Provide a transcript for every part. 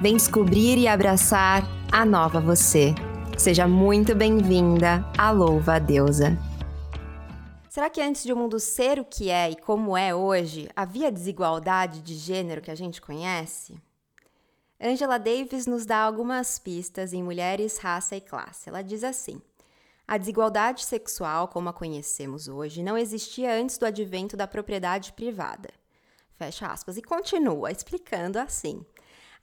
Vem descobrir e abraçar a nova você. Seja muito bem-vinda à Louva a Deusa. Será que antes de o mundo ser o que é e como é hoje, havia desigualdade de gênero que a gente conhece? Angela Davis nos dá algumas pistas em Mulheres, Raça e Classe. Ela diz assim: A desigualdade sexual, como a conhecemos hoje, não existia antes do advento da propriedade privada. Fecha aspas. E continua explicando assim.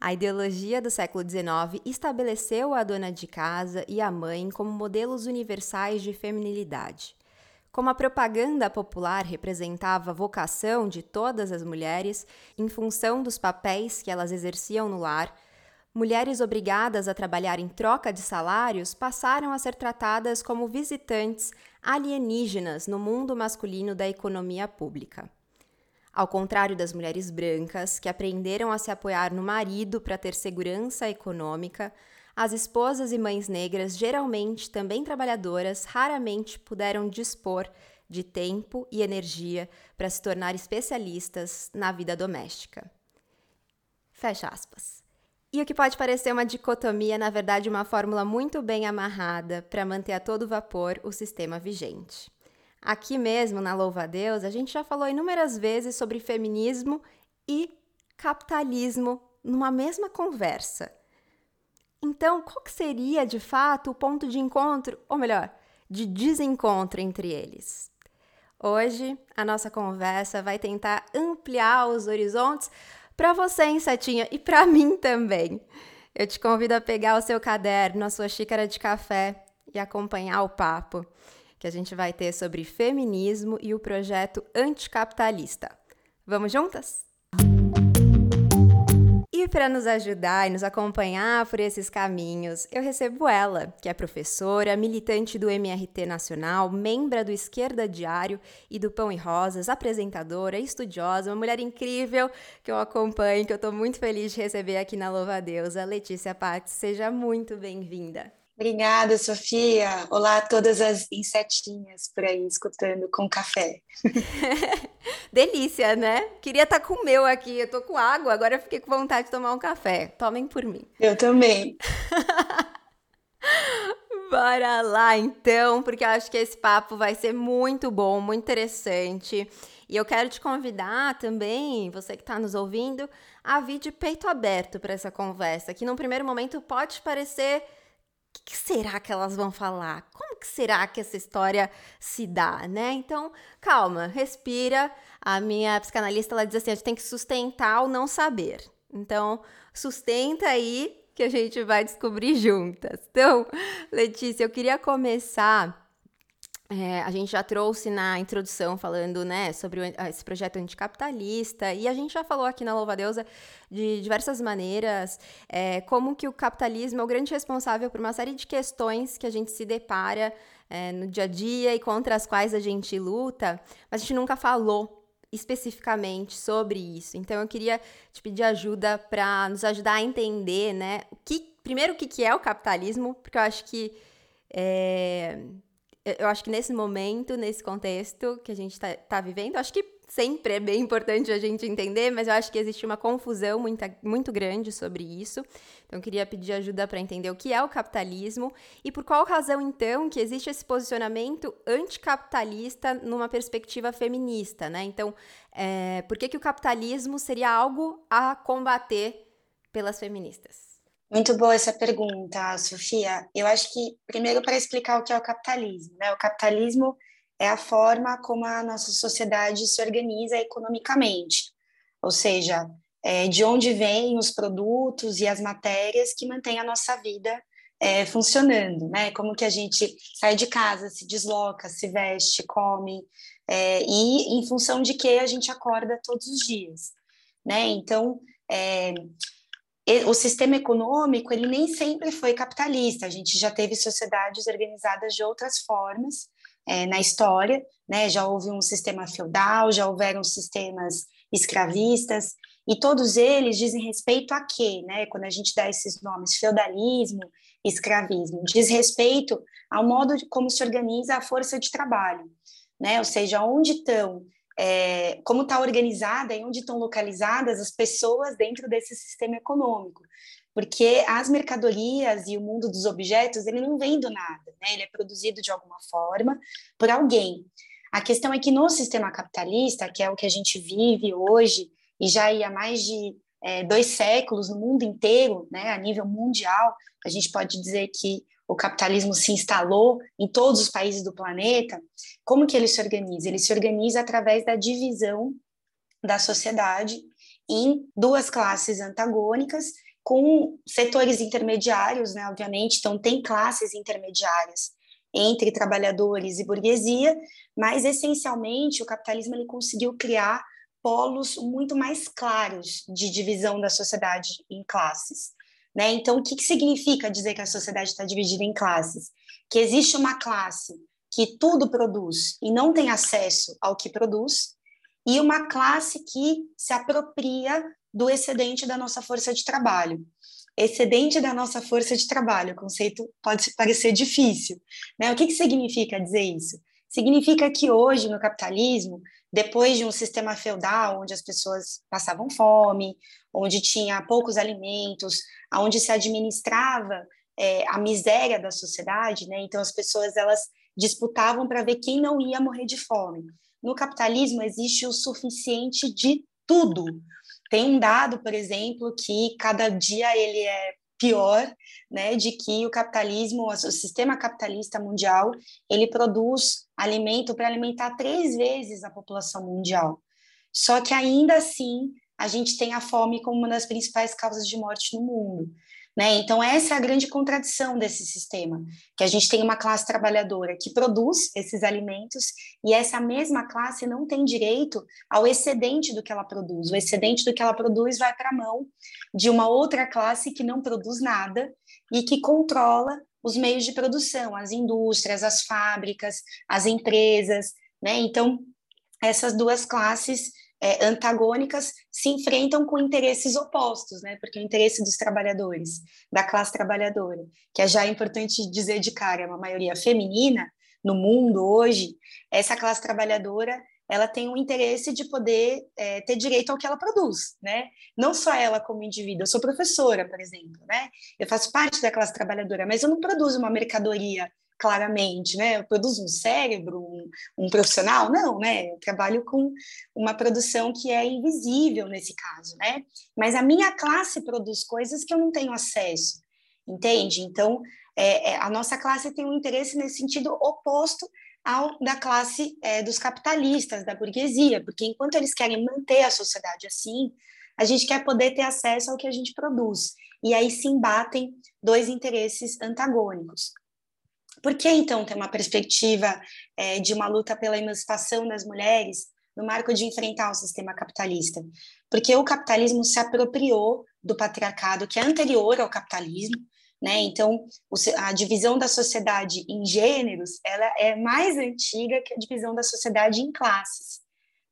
A ideologia do século XIX estabeleceu a dona de casa e a mãe como modelos universais de feminilidade. Como a propaganda popular representava a vocação de todas as mulheres em função dos papéis que elas exerciam no lar, mulheres obrigadas a trabalhar em troca de salários passaram a ser tratadas como visitantes alienígenas no mundo masculino da economia pública. Ao contrário das mulheres brancas, que aprenderam a se apoiar no marido para ter segurança econômica, as esposas e mães negras, geralmente também trabalhadoras, raramente puderam dispor de tempo e energia para se tornar especialistas na vida doméstica. Fecha aspas. E o que pode parecer uma dicotomia, na verdade, uma fórmula muito bem amarrada para manter a todo vapor o sistema vigente. Aqui mesmo, na Louva a Deus, a gente já falou inúmeras vezes sobre feminismo e capitalismo numa mesma conversa. Então, qual seria de fato o ponto de encontro, ou melhor, de desencontro entre eles? Hoje, a nossa conversa vai tentar ampliar os horizontes para você, insetinha, e para mim também. Eu te convido a pegar o seu caderno, a sua xícara de café e acompanhar o papo que a gente vai ter sobre feminismo e o projeto anticapitalista. Vamos juntas? E para nos ajudar e nos acompanhar por esses caminhos, eu recebo ela, que é professora, militante do MRT Nacional, membra do Esquerda Diário e do Pão e Rosas, apresentadora, estudiosa, uma mulher incrível que eu acompanho, que eu estou muito feliz de receber aqui na Louva a Deusa, Letícia Pates. Seja muito bem-vinda. Obrigada, Sofia. Olá a todas as insetinhas por aí escutando com café. Delícia, né? Queria estar tá com o meu aqui. Eu tô com água, agora eu fiquei com vontade de tomar um café. Tomem por mim. Eu também. Bora lá então, porque eu acho que esse papo vai ser muito bom, muito interessante. E eu quero te convidar também, você que está nos ouvindo, a vir de peito aberto para essa conversa, que num primeiro momento pode parecer que, que será que elas vão falar? Como que será que essa história se dá, né? Então, calma, respira. A minha psicanalista ela diz assim: a gente tem que sustentar o não saber. Então, sustenta aí que a gente vai descobrir juntas. Então, Letícia, eu queria começar é, a gente já trouxe na introdução falando né, sobre o, esse projeto anticapitalista e a gente já falou aqui na Louva Deusa de diversas maneiras é, como que o capitalismo é o grande responsável por uma série de questões que a gente se depara é, no dia a dia e contra as quais a gente luta, mas a gente nunca falou especificamente sobre isso. Então eu queria te pedir ajuda para nos ajudar a entender, né, o que primeiro o que, que é o capitalismo, porque eu acho que é, eu acho que nesse momento, nesse contexto que a gente está tá vivendo, acho que sempre é bem importante a gente entender, mas eu acho que existe uma confusão muito, muito grande sobre isso. Então, queria pedir ajuda para entender o que é o capitalismo e por qual razão, então, que existe esse posicionamento anticapitalista numa perspectiva feminista, né? Então, é, por que, que o capitalismo seria algo a combater pelas feministas? Muito boa essa pergunta, Sofia. Eu acho que, primeiro, para explicar o que é o capitalismo. Né? O capitalismo é a forma como a nossa sociedade se organiza economicamente, ou seja, é, de onde vêm os produtos e as matérias que mantêm a nossa vida é, funcionando, né? Como que a gente sai de casa, se desloca, se veste, come, é, e em função de que a gente acorda todos os dias, né? Então, é, o sistema econômico ele nem sempre foi capitalista. A gente já teve sociedades organizadas de outras formas é, na história, né? Já houve um sistema feudal, já houveram sistemas escravistas e todos eles dizem respeito a quê, né? Quando a gente dá esses nomes, feudalismo, escravismo, diz respeito ao modo como se organiza a força de trabalho, né? Ou seja, onde estão é, como está organizada e onde estão localizadas as pessoas dentro desse sistema econômico. Porque as mercadorias e o mundo dos objetos, ele não vem do nada, né? ele é produzido de alguma forma por alguém. A questão é que no sistema capitalista, que é o que a gente vive hoje, e já há mais de é, dois séculos no mundo inteiro, né, a nível mundial, a gente pode dizer que o capitalismo se instalou em todos os países do planeta, como que ele se organiza? Ele se organiza através da divisão da sociedade em duas classes antagônicas, com setores intermediários, né, obviamente, então tem classes intermediárias entre trabalhadores e burguesia, mas essencialmente o capitalismo ele conseguiu criar polos muito mais claros de divisão da sociedade em classes. Né? Então, o que, que significa dizer que a sociedade está dividida em classes? Que existe uma classe que tudo produz e não tem acesso ao que produz, e uma classe que se apropria do excedente da nossa força de trabalho. Excedente da nossa força de trabalho, o conceito pode parecer difícil. Né? O que, que significa dizer isso? Significa que hoje, no capitalismo, depois de um sistema feudal, onde as pessoas passavam fome, onde tinha poucos alimentos, onde se administrava é, a miséria da sociedade, né? Então as pessoas elas disputavam para ver quem não ia morrer de fome. No capitalismo existe o suficiente de tudo. Tem um dado, por exemplo, que cada dia ele é pior, né, de que o capitalismo, o sistema capitalista mundial, ele produz alimento para alimentar três vezes a população mundial. Só que ainda assim a gente tem a fome como uma das principais causas de morte no mundo. Né? Então, essa é a grande contradição desse sistema, que a gente tem uma classe trabalhadora que produz esses alimentos e essa mesma classe não tem direito ao excedente do que ela produz. O excedente do que ela produz vai para a mão de uma outra classe que não produz nada e que controla os meios de produção, as indústrias, as fábricas, as empresas. Né? Então, essas duas classes é, antagônicas se enfrentam com interesses opostos, né? Porque o interesse dos trabalhadores, da classe trabalhadora, que é já importante dizer de cara, é uma maioria feminina no mundo hoje, essa classe trabalhadora ela tem um interesse de poder é, ter direito ao que ela produz, né? Não só ela como indivíduo, eu sou professora, por exemplo, né? Eu faço parte da classe trabalhadora, mas eu não produzo uma mercadoria claramente, né? Eu produzo um cérebro, um, um, profissional? Não, né? Eu trabalho com uma produção que é invisível nesse caso, né? Mas a minha classe produz coisas que eu não tenho acesso, entende? Então, é, é, a nossa classe tem um interesse nesse sentido oposto ao da classe é, dos capitalistas, da burguesia, porque enquanto eles querem manter a sociedade assim, a gente quer poder ter acesso ao que a gente produz. E aí se embatem dois interesses antagônicos. Por que, então, ter uma perspectiva é, de uma luta pela emancipação das mulheres no marco de enfrentar o sistema capitalista? Porque o capitalismo se apropriou do patriarcado que é anterior ao capitalismo, né? Então, a divisão da sociedade em gêneros, ela é mais antiga que a divisão da sociedade em classes,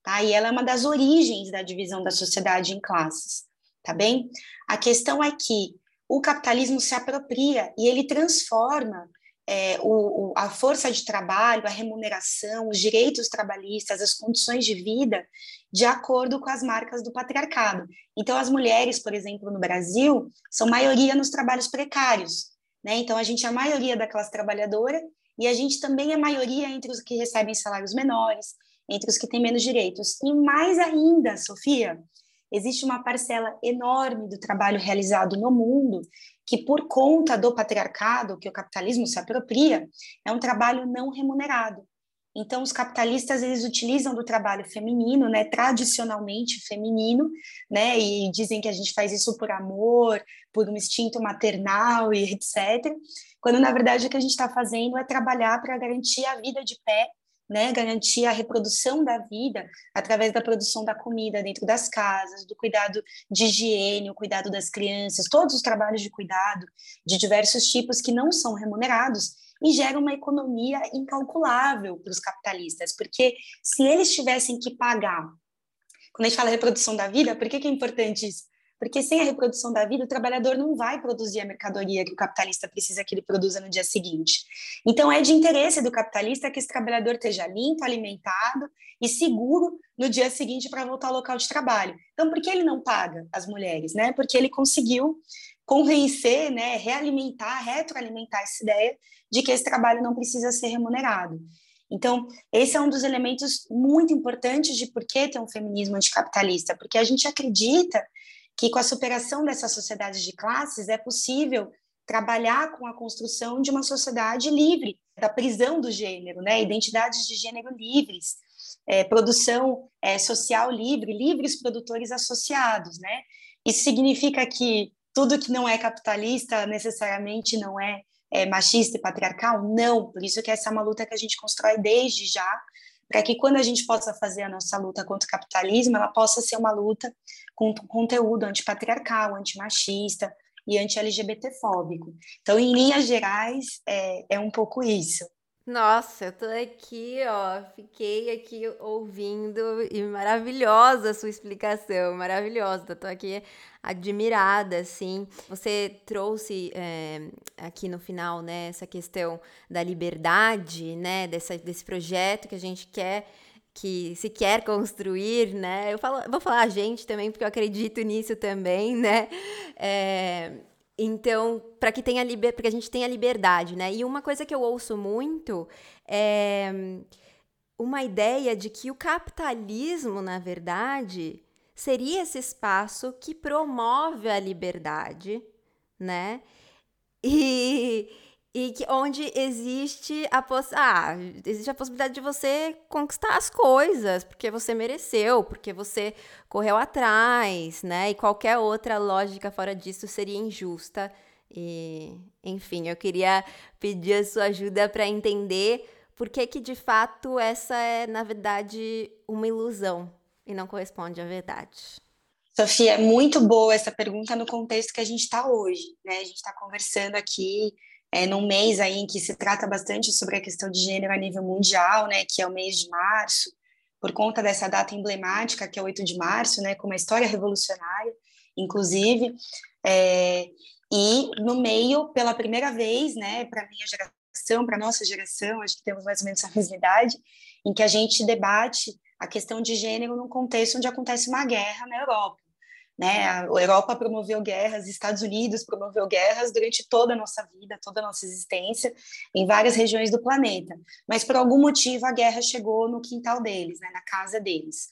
tá? E ela é uma das origens da divisão da sociedade em classes, tá bem? A questão é que o capitalismo se apropria e ele transforma é, o, o, a força de trabalho, a remuneração, os direitos trabalhistas, as condições de vida, de acordo com as marcas do patriarcado. Então, as mulheres, por exemplo, no Brasil, são maioria nos trabalhos precários. Né? Então, a gente é a maioria da classe trabalhadora e a gente também é maioria entre os que recebem salários menores, entre os que têm menos direitos. E mais ainda, Sofia, existe uma parcela enorme do trabalho realizado no mundo que, por conta do patriarcado, que o capitalismo se apropria, é um trabalho não remunerado. Então, os capitalistas eles utilizam do trabalho feminino, né, tradicionalmente feminino, né, e dizem que a gente faz isso por amor, por um instinto maternal e etc. Quando na verdade o que a gente está fazendo é trabalhar para garantir a vida de pé né, garantir a reprodução da vida através da produção da comida dentro das casas, do cuidado de higiene, o cuidado das crianças, todos os trabalhos de cuidado de diversos tipos que não são remunerados e geram uma economia incalculável para os capitalistas, porque se eles tivessem que pagar, quando a gente fala reprodução da vida, por que, que é importante isso? Porque sem a reprodução da vida, o trabalhador não vai produzir a mercadoria que o capitalista precisa que ele produza no dia seguinte. Então, é de interesse do capitalista que esse trabalhador esteja limpo, alimentado e seguro no dia seguinte para voltar ao local de trabalho. Então, por que ele não paga as mulheres? Né? Porque ele conseguiu convencer, né, realimentar, retroalimentar essa ideia de que esse trabalho não precisa ser remunerado. Então, esse é um dos elementos muito importantes de por que ter um feminismo anticapitalista, porque a gente acredita que com a superação dessa sociedade de classes é possível trabalhar com a construção de uma sociedade livre, da prisão do gênero, né? identidades de gênero livres, é, produção é, social livre, livres produtores associados. Né? Isso significa que tudo que não é capitalista necessariamente não é é, machista e patriarcal? Não, por isso que essa é uma luta que a gente constrói desde já, para que quando a gente possa fazer a nossa luta contra o capitalismo, ela possa ser uma luta com conteúdo antipatriarcal, antimachista e anti-LGBT-fóbico. Então, em linhas gerais, é, é um pouco isso. Nossa, eu tô aqui, ó, fiquei aqui ouvindo e maravilhosa a sua explicação, maravilhosa. Tô aqui admirada, assim. Você trouxe é, aqui no final, né, essa questão da liberdade, né, dessa, desse projeto que a gente quer que se quer construir, né? Eu falo, vou falar a gente também, porque eu acredito nisso também, né? É, então, para que tenha liber... que a gente tenha liberdade, né? E uma coisa que eu ouço muito é uma ideia de que o capitalismo, na verdade, seria esse espaço que promove a liberdade, né? E, e que, onde existe a, poss ah, existe a possibilidade de você conquistar as coisas, porque você mereceu, porque você correu atrás, né? E qualquer outra lógica fora disso seria injusta. E, enfim, eu queria pedir a sua ajuda para entender por que, que de fato essa é, na verdade, uma ilusão e não corresponde à verdade. Sofia, é muito boa essa pergunta no contexto que a gente está hoje, né? A gente está conversando aqui é, num mês aí em que se trata bastante sobre a questão de gênero a nível mundial, né, que é o mês de março, por conta dessa data emblemática, que é o 8 de março, né, com uma história revolucionária, inclusive, é, e no meio, pela primeira vez, né, para a minha geração, para a nossa geração, acho que temos mais ou menos a mesma idade, em que a gente debate a questão de gênero num contexto onde acontece uma guerra na Europa. Né? A Europa promoveu guerras, Estados Unidos promoveu guerras durante toda a nossa vida, toda a nossa existência, em várias regiões do planeta. Mas por algum motivo a guerra chegou no quintal deles, né? na casa deles.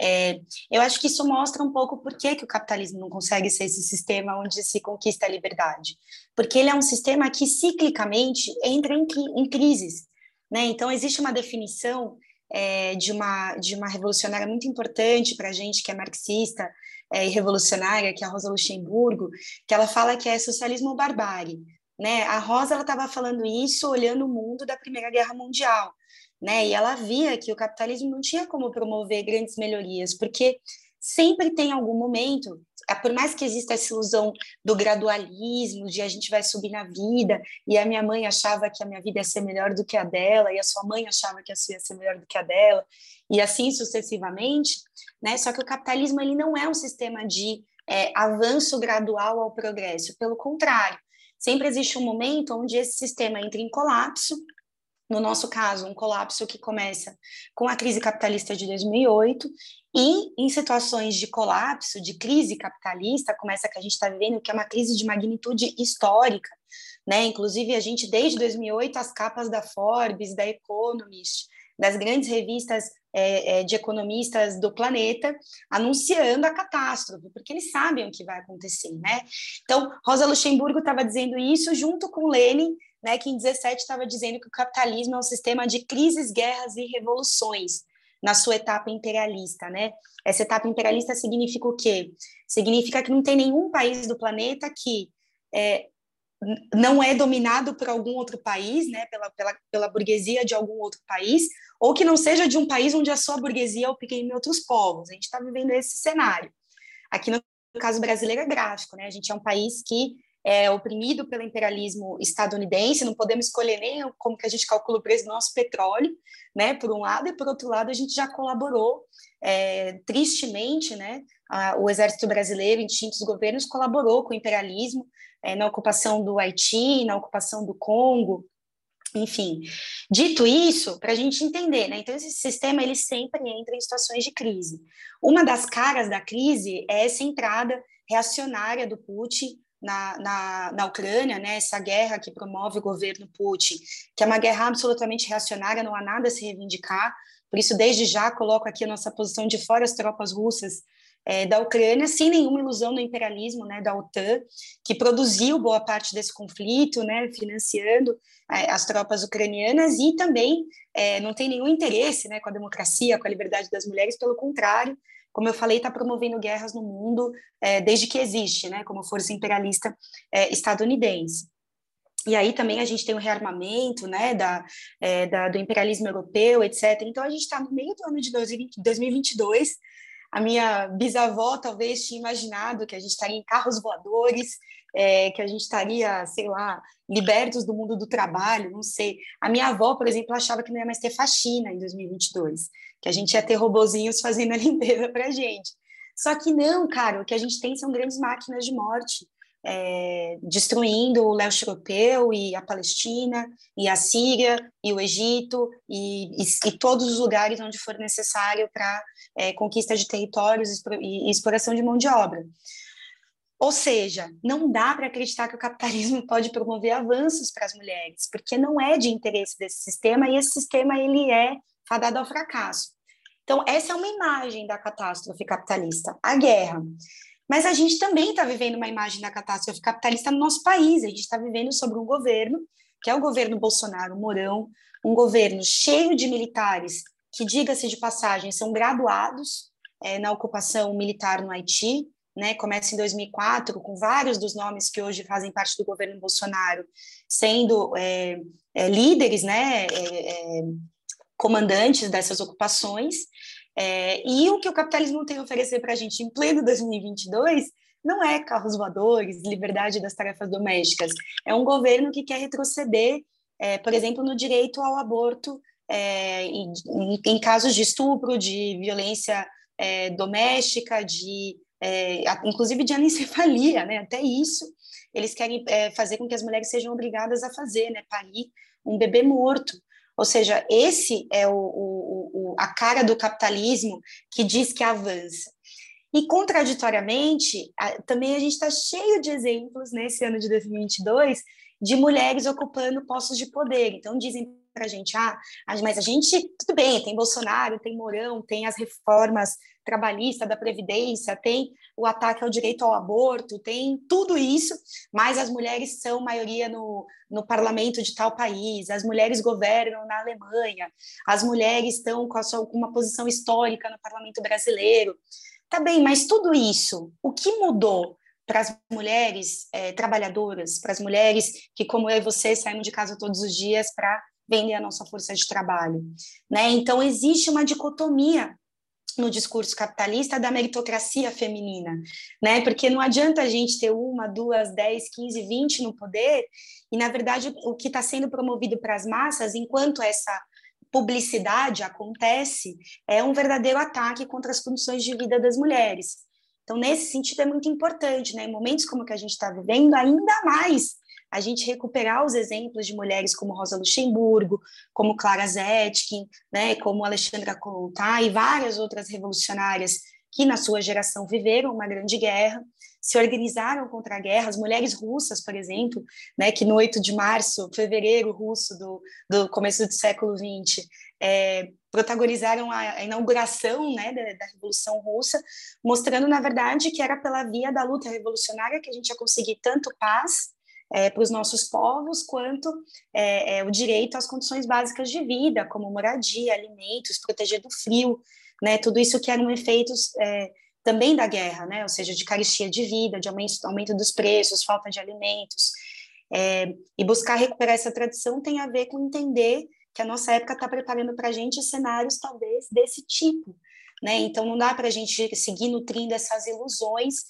É, eu acho que isso mostra um pouco por que, que o capitalismo não consegue ser esse sistema onde se conquista a liberdade. Porque ele é um sistema que ciclicamente entra em, em crises. Né? Então, existe uma definição é, de, uma, de uma revolucionária muito importante para a gente que é marxista, é, e revolucionária, que é a Rosa Luxemburgo, que ela fala que é socialismo barbárie. Né? A Rosa estava falando isso olhando o mundo da Primeira Guerra Mundial, né? E ela via que o capitalismo não tinha como promover grandes melhorias, porque sempre tem algum momento, é, por mais que exista essa ilusão do gradualismo, de a gente vai subir na vida, e a minha mãe achava que a minha vida ia ser melhor do que a dela, e a sua mãe achava que a sua ia ser melhor do que a dela, e assim sucessivamente, né? Só que o capitalismo ele não é um sistema de é, avanço gradual ao progresso, pelo contrário, sempre existe um momento onde esse sistema entra em colapso. No nosso caso, um colapso que começa com a crise capitalista de 2008 e em situações de colapso, de crise capitalista, como essa que a gente está vivendo, que é uma crise de magnitude histórica, né? Inclusive a gente desde 2008 as capas da Forbes, da Economist, das grandes revistas é, é, de economistas do planeta anunciando a catástrofe, porque eles sabem o que vai acontecer, né? Então, Rosa Luxemburgo estava dizendo isso junto com Lenin, né, que em 17 estava dizendo que o capitalismo é um sistema de crises, guerras e revoluções na sua etapa imperialista, né? Essa etapa imperialista significa o quê? Significa que não tem nenhum país do planeta que é, não é dominado por algum outro país, né, pela, pela, pela burguesia de algum outro país, ou que não seja de um país onde a sua burguesia oprime outros povos. A gente está vivendo esse cenário. Aqui no caso brasileiro é gráfico, né? A gente é um país que é oprimido pelo imperialismo estadunidense, não podemos escolher nem como que a gente calcula o preço do nosso petróleo, né, por um lado, e por outro lado a gente já colaborou é, tristemente, né, o exército brasileiro, em distintos governos, colaborou com o imperialismo é, na ocupação do Haiti, na ocupação do Congo, enfim. Dito isso, para a gente entender, né? Então, esse sistema ele sempre entra em situações de crise. Uma das caras da crise é essa entrada reacionária do Putin na, na, na Ucrânia, né, essa guerra que promove o governo Putin, que é uma guerra absolutamente reacionária, não há nada a se reivindicar, por isso, desde já, coloco aqui a nossa posição de fora as tropas russas é, da Ucrânia, sem nenhuma ilusão do imperialismo né, da OTAN, que produziu boa parte desse conflito, né, financiando é, as tropas ucranianas e também é, não tem nenhum interesse né, com a democracia, com a liberdade das mulheres, pelo contrário, como eu falei, está promovendo guerras no mundo é, desde que existe, né, como força imperialista é, estadunidense. E aí também a gente tem o rearmamento né, da, é, da, do imperialismo europeu, etc. Então a gente está no meio do ano de 2022. A minha bisavó talvez tinha imaginado que a gente estaria em carros voadores, é, que a gente estaria, sei lá, libertos do mundo do trabalho, não sei. A minha avó, por exemplo, achava que não ia mais ter faxina em 2022, que a gente ia ter robozinhos fazendo a limpeza para a gente. Só que não, cara, o que a gente tem são grandes máquinas de morte é, destruindo o leste europeu e a Palestina e a Síria e o Egito e, e, e todos os lugares onde for necessário para é, conquista de territórios e exploração de mão de obra. Ou seja, não dá para acreditar que o capitalismo pode promover avanços para as mulheres, porque não é de interesse desse sistema e esse sistema ele é fadado ao fracasso. Então, essa é uma imagem da catástrofe capitalista, a guerra. Mas a gente também está vivendo uma imagem da catástrofe capitalista no nosso país. A gente está vivendo sobre um governo, que é o governo Bolsonaro Mourão, um governo cheio de militares, que, diga-se de passagem, são graduados é, na ocupação militar no Haiti. Né, começa em 2004, com vários dos nomes que hoje fazem parte do governo Bolsonaro sendo é, é, líderes, né, comandantes dessas ocupações. É, e o que o capitalismo tem a oferecer para a gente em pleno 2022 não é carros voadores, liberdade das tarefas domésticas. É um governo que quer retroceder, é, por exemplo, no direito ao aborto é, em, em, casos de estupro, de violência é, doméstica, de é, inclusive de anencefalia, né? Até isso eles querem é, fazer com que as mulheres sejam obrigadas a fazer, né? Parir um bebê morto. Ou seja, esse é o, o, o, a cara do capitalismo que diz que avança. E, contraditoriamente, também a gente está cheio de exemplos nesse ano de 2022 de mulheres ocupando postos de poder. Então, dizem para a gente, ah, mas a gente, tudo bem, tem Bolsonaro, tem Mourão, tem as reformas trabalhistas da Previdência, tem o ataque ao direito ao aborto, tem tudo isso, mas as mulheres são maioria no, no parlamento de tal país, as mulheres governam na Alemanha, as mulheres estão com, sua, com uma posição histórica no parlamento brasileiro. Tá bem, mas tudo isso, o que mudou para as mulheres é, trabalhadoras, para as mulheres que, como eu e você, saímos de casa todos os dias para vender a nossa força de trabalho. Né? Então, existe uma dicotomia no discurso capitalista da meritocracia feminina, né? Porque não adianta a gente ter uma, duas, dez, quinze, vinte no poder, e na verdade o que está sendo promovido para as massas, enquanto essa publicidade acontece, é um verdadeiro ataque contra as condições de vida das mulheres. Então, nesse sentido, é muito importante, né? Em momentos como o que a gente está vivendo, ainda mais a gente recuperar os exemplos de mulheres como Rosa Luxemburgo, como Clara Zetkin, né, como Alexandra Kollontai e várias outras revolucionárias que na sua geração viveram uma grande guerra, se organizaram contra a guerra, as mulheres russas, por exemplo, né, que no 8 de março, fevereiro russo do, do começo do século XX, é, protagonizaram a, a inauguração né, da, da, Revolução Russa, mostrando, na verdade, que era pela via da luta revolucionária que a gente ia conseguir tanto paz é, para os nossos povos, quanto é, é, o direito às condições básicas de vida, como moradia, alimentos, proteger do frio, né, tudo isso que eram efeitos é, também da guerra, né, ou seja, de carestia de vida, de aumento, aumento dos preços, falta de alimentos, é, e buscar recuperar essa tradição tem a ver com entender que a nossa época está preparando para a gente cenários talvez desse tipo, né? Então não dá para a gente seguir nutrindo essas ilusões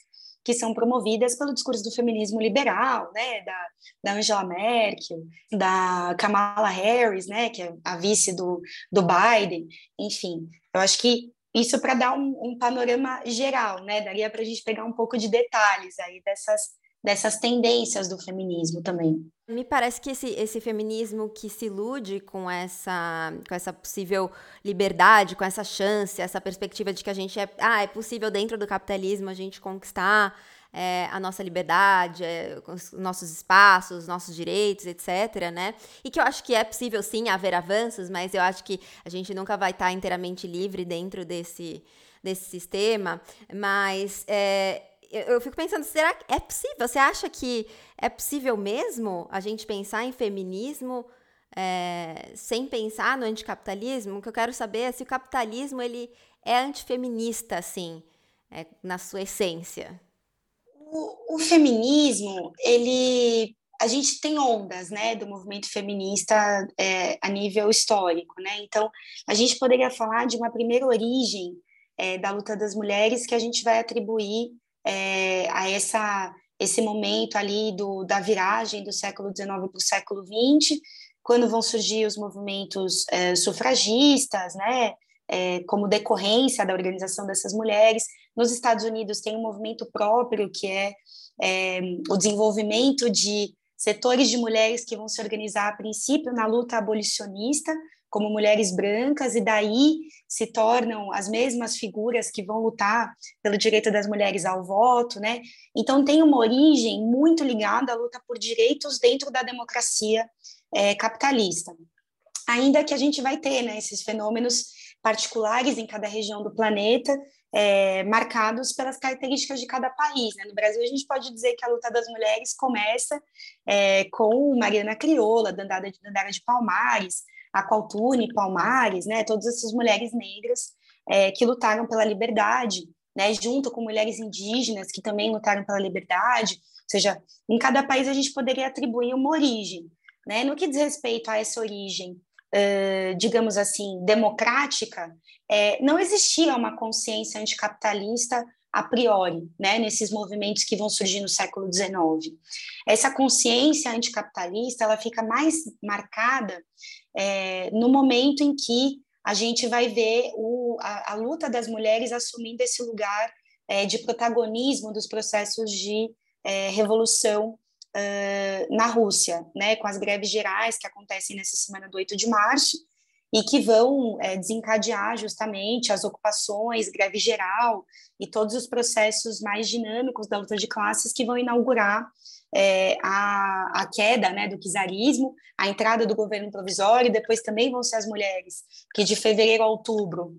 que são promovidas pelo discurso do feminismo liberal, né, da, da Angela Merkel, da Kamala Harris, né, que é a vice do, do Biden, enfim, eu acho que isso para dar um, um, panorama geral, né? Daria para a gente pegar um pouco de detalhes aí dessas, dessas tendências do feminismo também. Me parece que esse, esse feminismo que se ilude com essa, com essa possível liberdade, com essa chance, essa perspectiva de que a gente é, ah, é possível dentro do capitalismo a gente conquistar é, a nossa liberdade, é, os nossos espaços, nossos direitos, etc, né? E que eu acho que é possível sim haver avanços, mas eu acho que a gente nunca vai estar inteiramente livre dentro desse, desse sistema. Mas é, eu fico pensando, será que é possível? Você acha que é possível mesmo a gente pensar em feminismo é, sem pensar no anticapitalismo? O que eu quero saber é se o capitalismo ele é antifeminista, assim, é, na sua essência. O, o, feminismo, ele, a gente tem ondas, né, do movimento feminista é, a nível histórico, né? Então, a gente poderia falar de uma primeira origem é, da luta das mulheres que a gente vai atribuir é, a essa esse momento ali do, da viragem do século XIX para o século XX, quando vão surgir os movimentos é, sufragistas, né, é, como decorrência da organização dessas mulheres. Nos Estados Unidos tem um movimento próprio que é, é o desenvolvimento de setores de mulheres que vão se organizar a princípio na luta abolicionista, como mulheres brancas, e daí se tornam as mesmas figuras que vão lutar pelo direito das mulheres ao voto, né? Então tem uma origem muito ligada à luta por direitos dentro da democracia é, capitalista. Ainda que a gente vai ter né, esses fenômenos particulares em cada região do planeta, é, marcados pelas características de cada país. Né? No Brasil, a gente pode dizer que a luta das mulheres começa é, com Mariana Crioula, Dandara de, Dandara de Palmares, Aqualtune, Palmares, né, todas essas mulheres negras é, que lutaram pela liberdade, né, junto com mulheres indígenas que também lutaram pela liberdade, ou seja, em cada país a gente poderia atribuir uma origem. Né? No que diz respeito a essa origem, uh, digamos assim, democrática, é, não existia uma consciência anticapitalista a priori, né, nesses movimentos que vão surgir no século XIX. Essa consciência anticapitalista ela fica mais marcada é, no momento em que a gente vai ver o, a, a, luta das mulheres assumindo esse lugar é, de protagonismo dos processos de é, revolução uh, na Rússia, né, com as greves gerais que acontecem nessa semana do 8 de março, e que vão é, desencadear justamente as ocupações, greve geral e todos os processos mais dinâmicos da luta de classes que vão inaugurar é, a, a queda né, do czarismo, a entrada do governo provisório, e depois também vão ser as mulheres que de fevereiro a outubro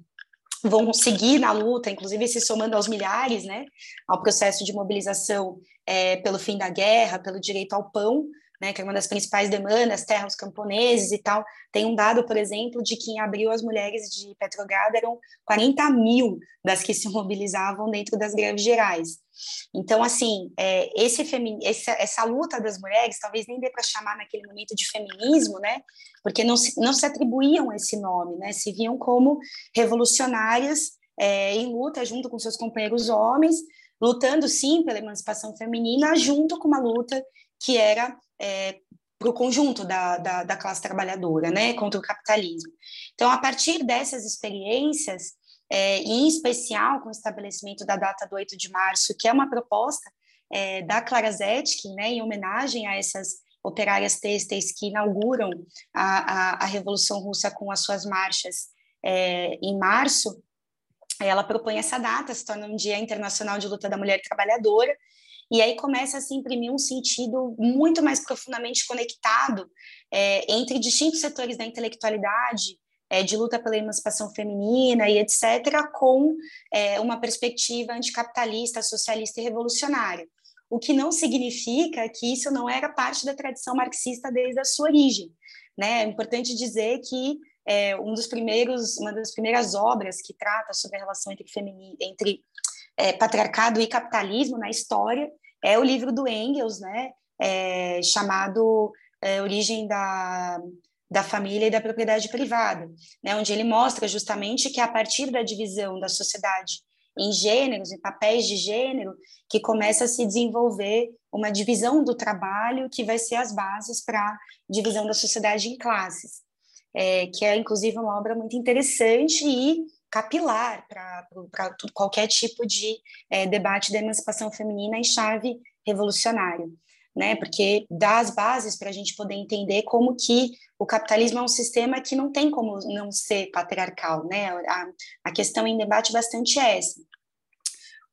vão seguir na luta, inclusive se somando aos milhares, né, ao processo de mobilização é, pelo fim da guerra, pelo direito ao pão, né, que é uma das principais demandas, terra aos camponeses e tal. Tem um dado, por exemplo, de que em abril as mulheres de Petrogrado eram 40 mil das que se mobilizavam dentro das greves gerais. Então, assim, é, esse essa, essa luta das mulheres, talvez nem dê para chamar naquele momento de feminismo, né, porque não se, não se atribuíam esse nome, né, se viam como revolucionárias é, em luta junto com seus companheiros homens, lutando sim pela emancipação feminina, junto com uma luta que era é, para o conjunto da, da, da, classe trabalhadora, né, contra o capitalismo. Então, a partir dessas experiências, é, em especial com o estabelecimento da data do 8 de março, que é uma proposta é, da Clara Zetkin, né, em homenagem a essas operárias têxteis que inauguram a, a, a Revolução Russa com as suas marchas é, em março, ela propõe essa data, se torna um Dia Internacional de Luta da Mulher Trabalhadora, e aí começa a se imprimir um sentido muito mais profundamente conectado é, entre distintos setores da intelectualidade, é, de luta pela emancipação feminina e etc., com é, uma perspectiva anticapitalista, socialista e revolucionária. O que não significa que isso não era parte da tradição marxista desde a sua origem. Né? É importante dizer que é, um dos primeiros, uma das primeiras obras que trata sobre a relação entre, entre é, patriarcado e capitalismo na história é o livro do Engels, né, é, chamado é, Origem da, da Família e da Propriedade Privada, né, onde ele mostra justamente que a partir da divisão da sociedade em gêneros, em papéis de gênero, que começa a se desenvolver uma divisão do trabalho que vai ser as bases para a divisão da sociedade em classes, é, que é inclusive uma obra muito interessante e capilar para qualquer tipo de é, debate da emancipação feminina em chave revolucionária, né? Porque dá as bases para a gente poder entender como que o capitalismo é um sistema que não tem como não ser patriarcal, né? A, a questão em debate bastante é essa.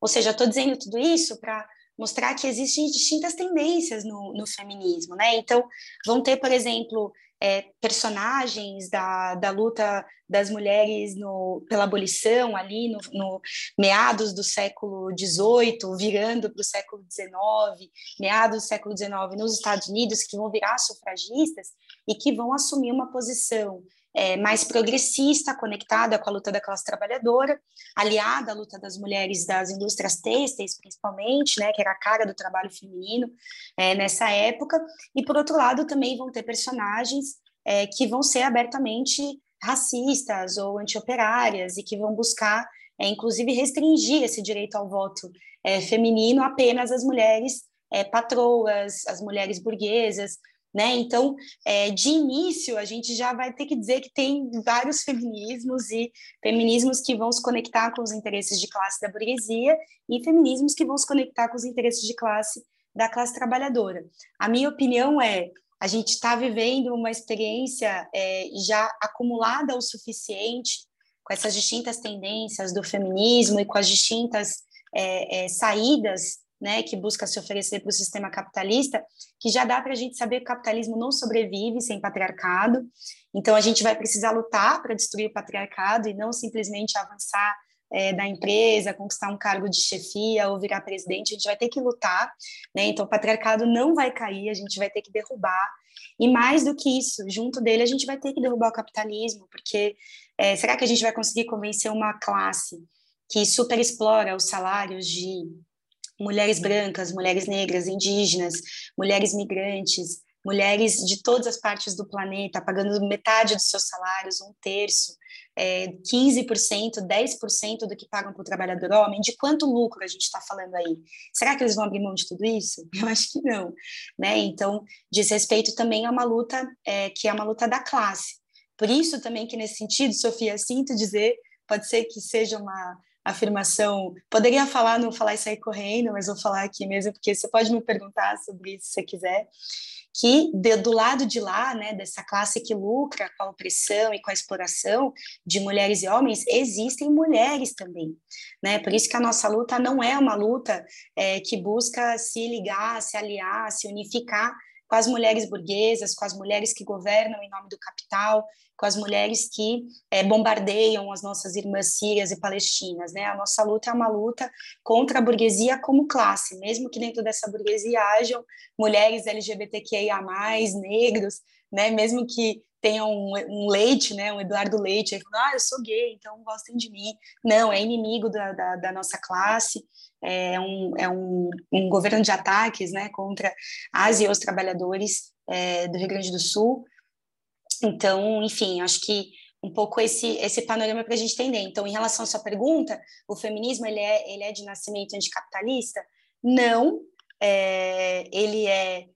Ou seja, estou dizendo tudo isso para mostrar que existem distintas tendências no, no feminismo, né? Então, vão ter, por exemplo, é, personagens da, da luta das mulheres no, pela abolição ali no, no meados do século XVIII, virando para o século XIX, meados do século XIX nos Estados Unidos, que vão virar sufragistas e que vão assumir uma posição é, mais progressista, conectada com a luta da classe trabalhadora, aliada à luta das mulheres das indústrias têxteis, principalmente, né, que era a cara do trabalho feminino é, nessa época, e por outro lado também vão ter personagens é, que vão ser abertamente racistas ou antioperárias e que vão buscar, é, inclusive, restringir esse direito ao voto é, feminino apenas às mulheres é, patroas, às mulheres burguesas, né? Então, é, de início, a gente já vai ter que dizer que tem vários feminismos e feminismos que vão se conectar com os interesses de classe da burguesia e feminismos que vão se conectar com os interesses de classe da classe trabalhadora. A minha opinião é a gente está vivendo uma experiência é, já acumulada o suficiente com essas distintas tendências do feminismo e com as distintas é, é, saídas né, que busca se oferecer para o sistema capitalista, que já dá para a gente saber que o capitalismo não sobrevive sem patriarcado. Então, a gente vai precisar lutar para destruir o patriarcado e não simplesmente avançar é, da empresa, conquistar um cargo de chefia ou virar presidente. A gente vai ter que lutar. Né? Então, o patriarcado não vai cair, a gente vai ter que derrubar. E mais do que isso, junto dele, a gente vai ter que derrubar o capitalismo, porque é, será que a gente vai conseguir convencer uma classe que superexplora os salários de mulheres brancas, mulheres negras, indígenas, mulheres migrantes, mulheres de todas as partes do planeta, pagando metade dos seus salários, um terço, é, 15%, 10% do que pagam para o trabalhador homem, de quanto lucro a gente está falando aí? Será que eles vão abrir mão de tudo isso? Eu acho que não. Né? Então, diz respeito também a uma luta é, que é uma luta da classe. Por isso também que, nesse sentido, Sofia, sinto dizer, pode ser que seja uma afirmação. Poderia falar, não falar isso aí correndo, mas vou falar aqui mesmo, porque você pode me perguntar sobre isso se você quiser. Que de, do lado de lá, né, dessa classe que lucra com a opressão e com a exploração de mulheres e homens, existem mulheres também, né? Por isso que a nossa luta não é uma luta é, que busca se ligar, se aliar, se unificar com as mulheres burguesas, com as mulheres que governam em nome do capital, com as mulheres que é, bombardeiam as nossas irmãs sírias e palestinas. Né? A nossa luta é uma luta contra a burguesia como classe, mesmo que dentro dessa burguesia hajam mulheres LGBTQIA+, negros, né? mesmo que tenham um, um, Leite, né, um Eduardo Leite, aí falando, ah, eu sou gay, então gostem de mim. Não, é inimigo da, da, da nossa classe, é um, é um, um governo de ataques né, contra as e os trabalhadores é, do Rio Grande do Sul. Então, enfim, acho que um pouco esse, esse panorama para a gente entender. Então, em relação à sua pergunta, o feminismo ele é, ele é de nascimento anticapitalista? Não, é, ele é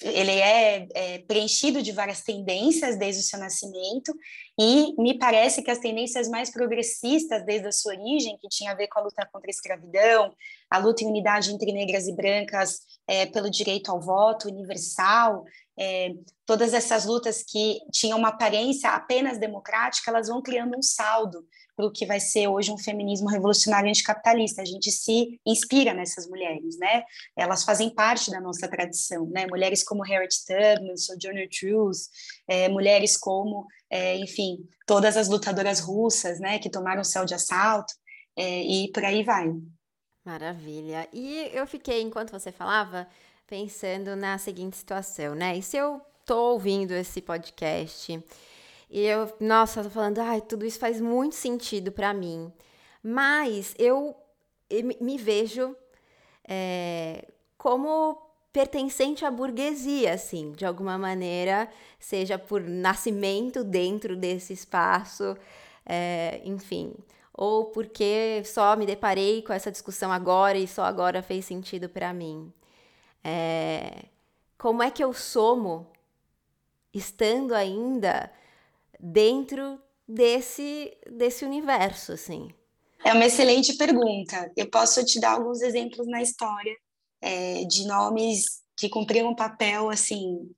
ele é, é, preenchido de várias tendências desde o seu nascimento, e me parece que as tendências mais progressistas desde a sua origem, que tinha a ver com a luta contra a escravidão, a luta em unidade entre negras e brancas é, pelo direito ao voto universal, é, todas essas lutas que tinham uma aparência apenas democrática, elas vão criando um saldo para o que vai ser hoje um feminismo revolucionário anticapitalista. A gente se inspira nessas mulheres, né? Elas fazem parte da nossa tradição, né? Mulheres como Harriet Tubman, Sojourner Truth, é, mulheres como, é, enfim, todas as lutadoras russas, né? Que tomaram o céu de assalto é, e por aí vai. Maravilha. E eu fiquei, enquanto você falava, pensando na seguinte situação, né? E se eu tô ouvindo esse podcast e eu, nossa, tô falando, ai, tudo isso faz muito sentido para mim. Mas eu, me vejo é, como pertencente à burguesia, assim, de alguma maneira, seja por nascimento dentro desse espaço, é, enfim, ou porque só me deparei com essa discussão agora e só agora fez sentido para mim. É, como é que eu somo estando ainda dentro desse, desse universo, assim? É uma excelente pergunta. Eu posso te dar alguns exemplos na história é, de nomes que cumpriam um papel, assim,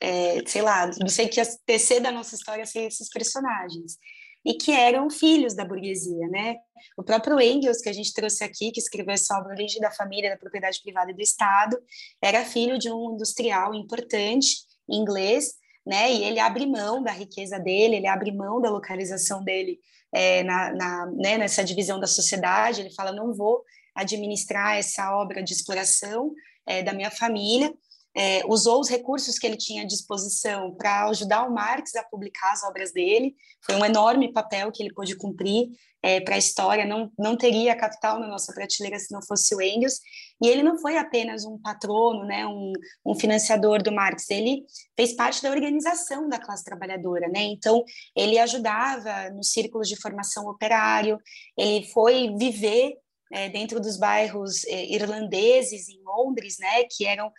é, sei lá, não sei que a TC da nossa história seriam esses personagens e que eram filhos da burguesia, né? O próprio Engels, que a gente trouxe aqui, que escreveu essa obra Origem da Família, da Propriedade Privada e do Estado, era filho de um industrial importante inglês, né? E ele abre mão da riqueza dele, ele abre mão da localização dele é, na, na né, nessa divisão da sociedade. Ele fala: não vou administrar essa obra de exploração é, da minha família é, usou os recursos que ele tinha à disposição para ajudar o Marx a publicar as obras dele. Foi um enorme papel que ele pôde cumprir é, para a história. Não, não teria capital na nossa prateleira se não fosse o Engels. E ele não foi apenas um patrono, né, um, um financiador do Marx. Ele fez parte da organização da classe trabalhadora, né? Então ele ajudava nos círculos de formação operário. Ele foi viver é, dentro dos bairros é, irlandeses em Londres, né, que eram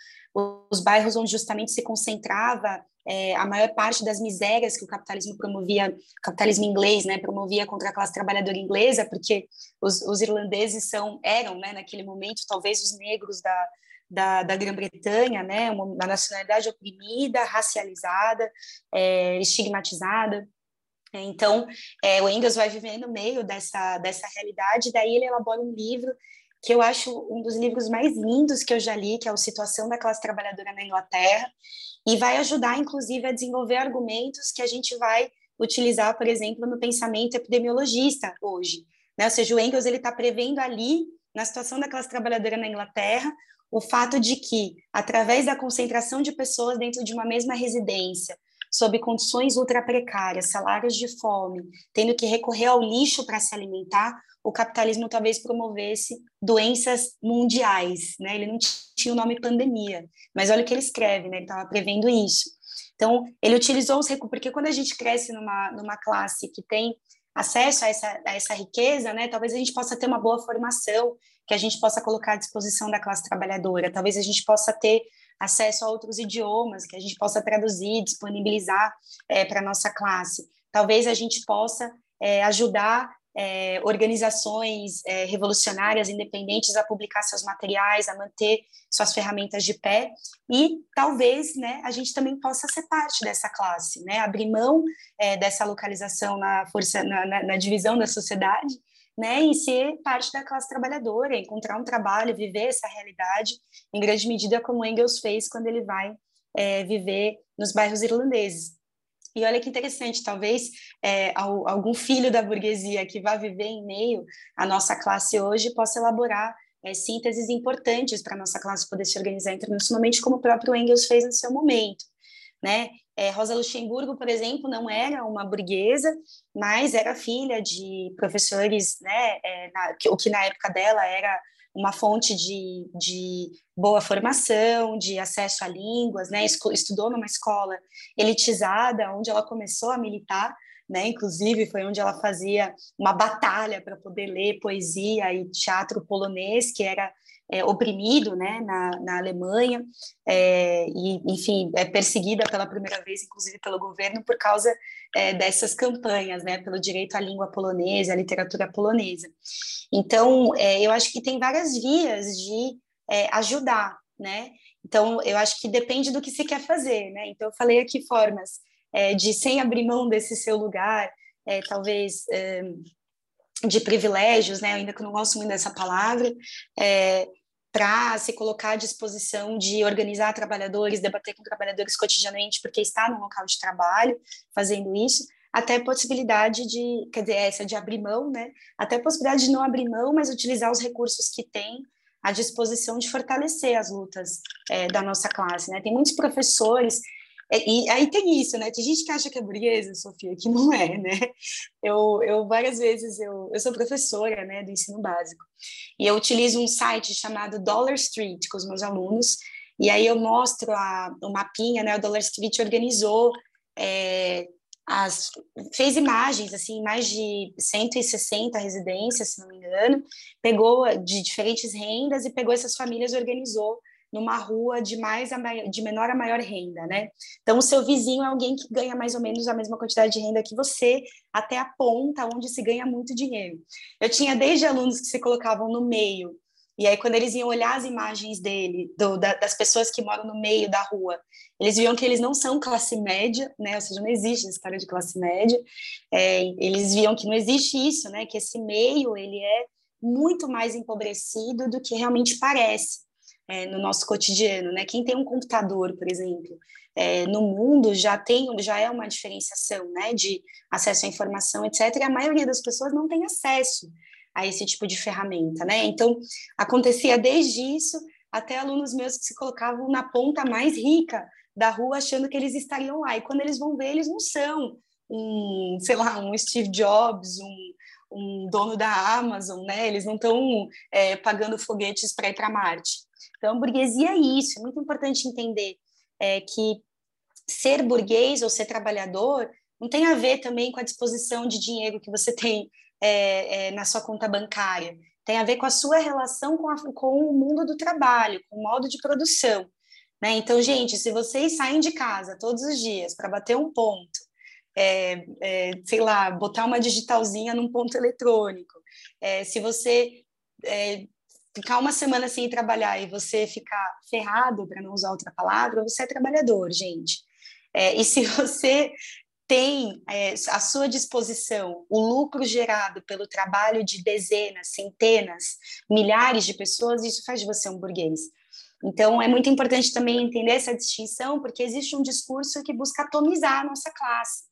os bairros onde justamente se concentrava é, a maior parte das misérias que o capitalismo promovia, capitalismo inglês, né, promovia contra a classe trabalhadora inglesa, porque os, os irlandeses são, eram, né, naquele momento, talvez os negros da, da, da Grã-Bretanha, né, uma, uma, nacionalidade oprimida, racializada, é, estigmatizada. Então, é, o Engels vai viver no meio dessa, dessa realidade, daí ele elabora um livro que eu acho um dos livros mais lindos que eu já li, que é o Situação da Classe Trabalhadora na Inglaterra, e vai ajudar, inclusive, a desenvolver argumentos que a gente vai utilizar, por exemplo, no pensamento epidemiologista hoje. Né? Ou seja, o Engels está prevendo ali, na situação da classe trabalhadora na Inglaterra, o fato de que, através da concentração de pessoas dentro de uma mesma residência, sob condições ultra precárias, salários de fome, tendo que recorrer ao lixo para se alimentar, o capitalismo talvez promovesse doenças mundiais, né? Ele não tinha o nome pandemia, mas olha o que ele escreve, né? Ele estava prevendo isso. Então, ele utilizou os recursos, porque quando a gente cresce numa, numa classe que tem acesso a essa, a essa riqueza, né? Talvez a gente possa ter uma boa formação, que a gente possa colocar à disposição da classe trabalhadora, talvez a gente possa ter acesso a outros idiomas, que a gente possa traduzir, disponibilizar é, para a nossa classe. Talvez a gente possa é, ajudar é, organizações é, revolucionárias independentes a publicar seus materiais, a manter suas ferramentas de pé e talvez, né, a gente também possa ser parte dessa classe, né, abrir mão é, dessa localização na força, na, na, na, divisão da sociedade, né, e ser parte da classe trabalhadora, encontrar um trabalho, viver essa realidade, em grande medida como Engels fez quando ele vai é, viver nos bairros irlandeses. E olha que interessante, talvez é, algum filho da burguesia que vá viver em meio à nossa classe hoje possa elaborar é, sínteses importantes para a nossa classe poder se organizar internacionalmente, como o próprio Engels fez no seu momento. Né? É, Rosa Luxemburgo, por exemplo, não era uma burguesa, mas era filha de professores, né, é, na, o que na época dela era uma fonte de, de boa formação, de acesso a línguas, né? Estudou numa escola elitizada, onde ela começou a militar, né? Inclusive foi onde ela fazia uma batalha para poder ler poesia e teatro polonês, que era é, oprimido né, na, na Alemanha, é, e, enfim, é perseguida pela primeira vez, inclusive pelo governo, por causa é, dessas campanhas, né, pelo direito à língua polonesa, à literatura polonesa. Então, é, eu acho que tem várias vias de é, ajudar, né? Então, eu acho que depende do que se quer fazer, né? Então, eu falei aqui formas é, de, sem abrir mão desse seu lugar, talvez de privilégios, né? Ainda que eu não gosto muito dessa palavra, é, para se colocar à disposição de organizar trabalhadores, debater com trabalhadores cotidianamente, porque está no local de trabalho fazendo isso, até possibilidade de, quer dizer, essa de abrir mão, né? Até possibilidade de não abrir mão, mas utilizar os recursos que tem à disposição de fortalecer as lutas é, da nossa classe, né? Tem muitos professores e aí tem isso, né? Tem gente que acha que é burguesa, Sofia, que não é, né? Eu, eu várias vezes, eu, eu sou professora, né, do ensino básico, e eu utilizo um site chamado Dollar Street com os meus alunos, e aí eu mostro a, o mapinha, né? O Dollar Street organizou é, as, fez imagens, assim, mais de 160 residências, se não me engano, pegou de diferentes rendas e pegou essas famílias e organizou numa rua de mais a maior, de menor a maior renda, né? Então o seu vizinho é alguém que ganha mais ou menos a mesma quantidade de renda que você, até a ponta onde se ganha muito dinheiro. Eu tinha desde alunos que se colocavam no meio e aí, quando eles iam olhar as imagens dele, do, da, das pessoas que moram no meio da rua, eles viam que eles não são classe média, né? Ou seja, não existe essa história de classe média. É, eles viam que não existe isso, né? Que esse meio ele é muito mais empobrecido do que realmente parece é, no nosso cotidiano, né? Quem tem um computador, por exemplo, é, no mundo já tem, já é uma diferenciação, né? De acesso à informação, etc. E a maioria das pessoas não tem acesso a esse tipo de ferramenta, né? Então, acontecia desde isso até alunos meus que se colocavam na ponta mais rica da rua, achando que eles estariam lá. E quando eles vão ver, eles não são um, sei lá, um Steve Jobs, um, um dono da Amazon, né? Eles não estão é, pagando foguetes para ir para Marte. Então, burguesia é isso. É muito importante entender é, que ser burguês ou ser trabalhador não tem a ver também com a disposição de dinheiro que você tem é, é, na sua conta bancária. Tem a ver com a sua relação com, a, com o mundo do trabalho, com o modo de produção. Né? Então, gente, se vocês saem de casa todos os dias para bater um ponto, é, é, sei lá, botar uma digitalzinha num ponto eletrônico, é, se você é, ficar uma semana sem trabalhar e você ficar ferrado, para não usar outra palavra, você é trabalhador, gente. É, e se você tem é, à sua disposição o lucro gerado pelo trabalho de dezenas, centenas, milhares de pessoas, isso faz de você um burguês. Então, é muito importante também entender essa distinção, porque existe um discurso que busca atomizar a nossa classe,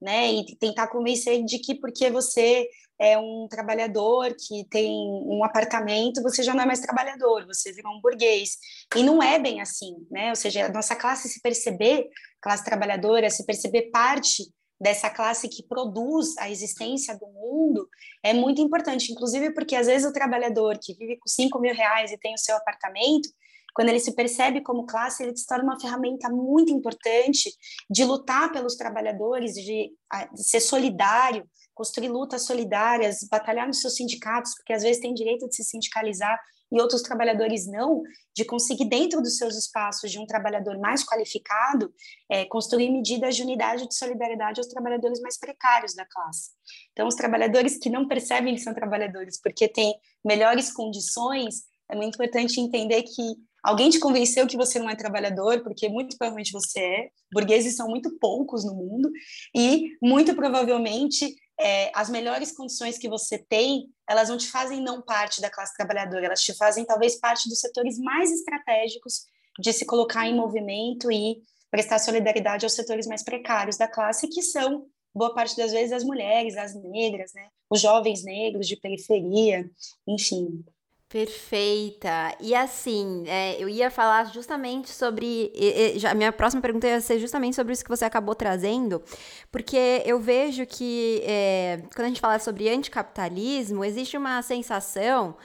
né? E tentar convencer de que porque você é um trabalhador que tem um apartamento, você já não é mais trabalhador, você virou um burguês. E não é bem assim, né? Ou seja, a nossa classe se perceber, classe trabalhadora, se perceber parte dessa classe que produz a existência do mundo é muito importante, inclusive porque às vezes o trabalhador que vive com 5 mil reais e tem o seu apartamento, quando ele se percebe como classe, ele se torna uma ferramenta muito importante de lutar pelos trabalhadores, de, de ser solidário, construir lutas solidárias, batalhar nos seus sindicatos, porque às vezes tem direito de se sindicalizar e outros trabalhadores não, de conseguir dentro dos seus espaços de um trabalhador mais qualificado, é, construir medidas de unidade de solidariedade aos trabalhadores mais precários da classe. Então, os trabalhadores que não percebem que são trabalhadores porque têm melhores condições, é muito importante entender que Alguém te convenceu que você não é trabalhador, porque muito provavelmente você é. Burgueses são muito poucos no mundo e muito provavelmente é, as melhores condições que você tem, elas não te fazem não parte da classe trabalhadora, elas te fazem talvez parte dos setores mais estratégicos de se colocar em movimento e prestar solidariedade aos setores mais precários da classe, que são boa parte das vezes as mulheres, as negras, né? os jovens negros de periferia, enfim. Perfeita. E assim, é, eu ia falar justamente sobre. a minha próxima pergunta ia ser justamente sobre isso que você acabou trazendo, porque eu vejo que é, quando a gente fala sobre anticapitalismo, existe uma sensação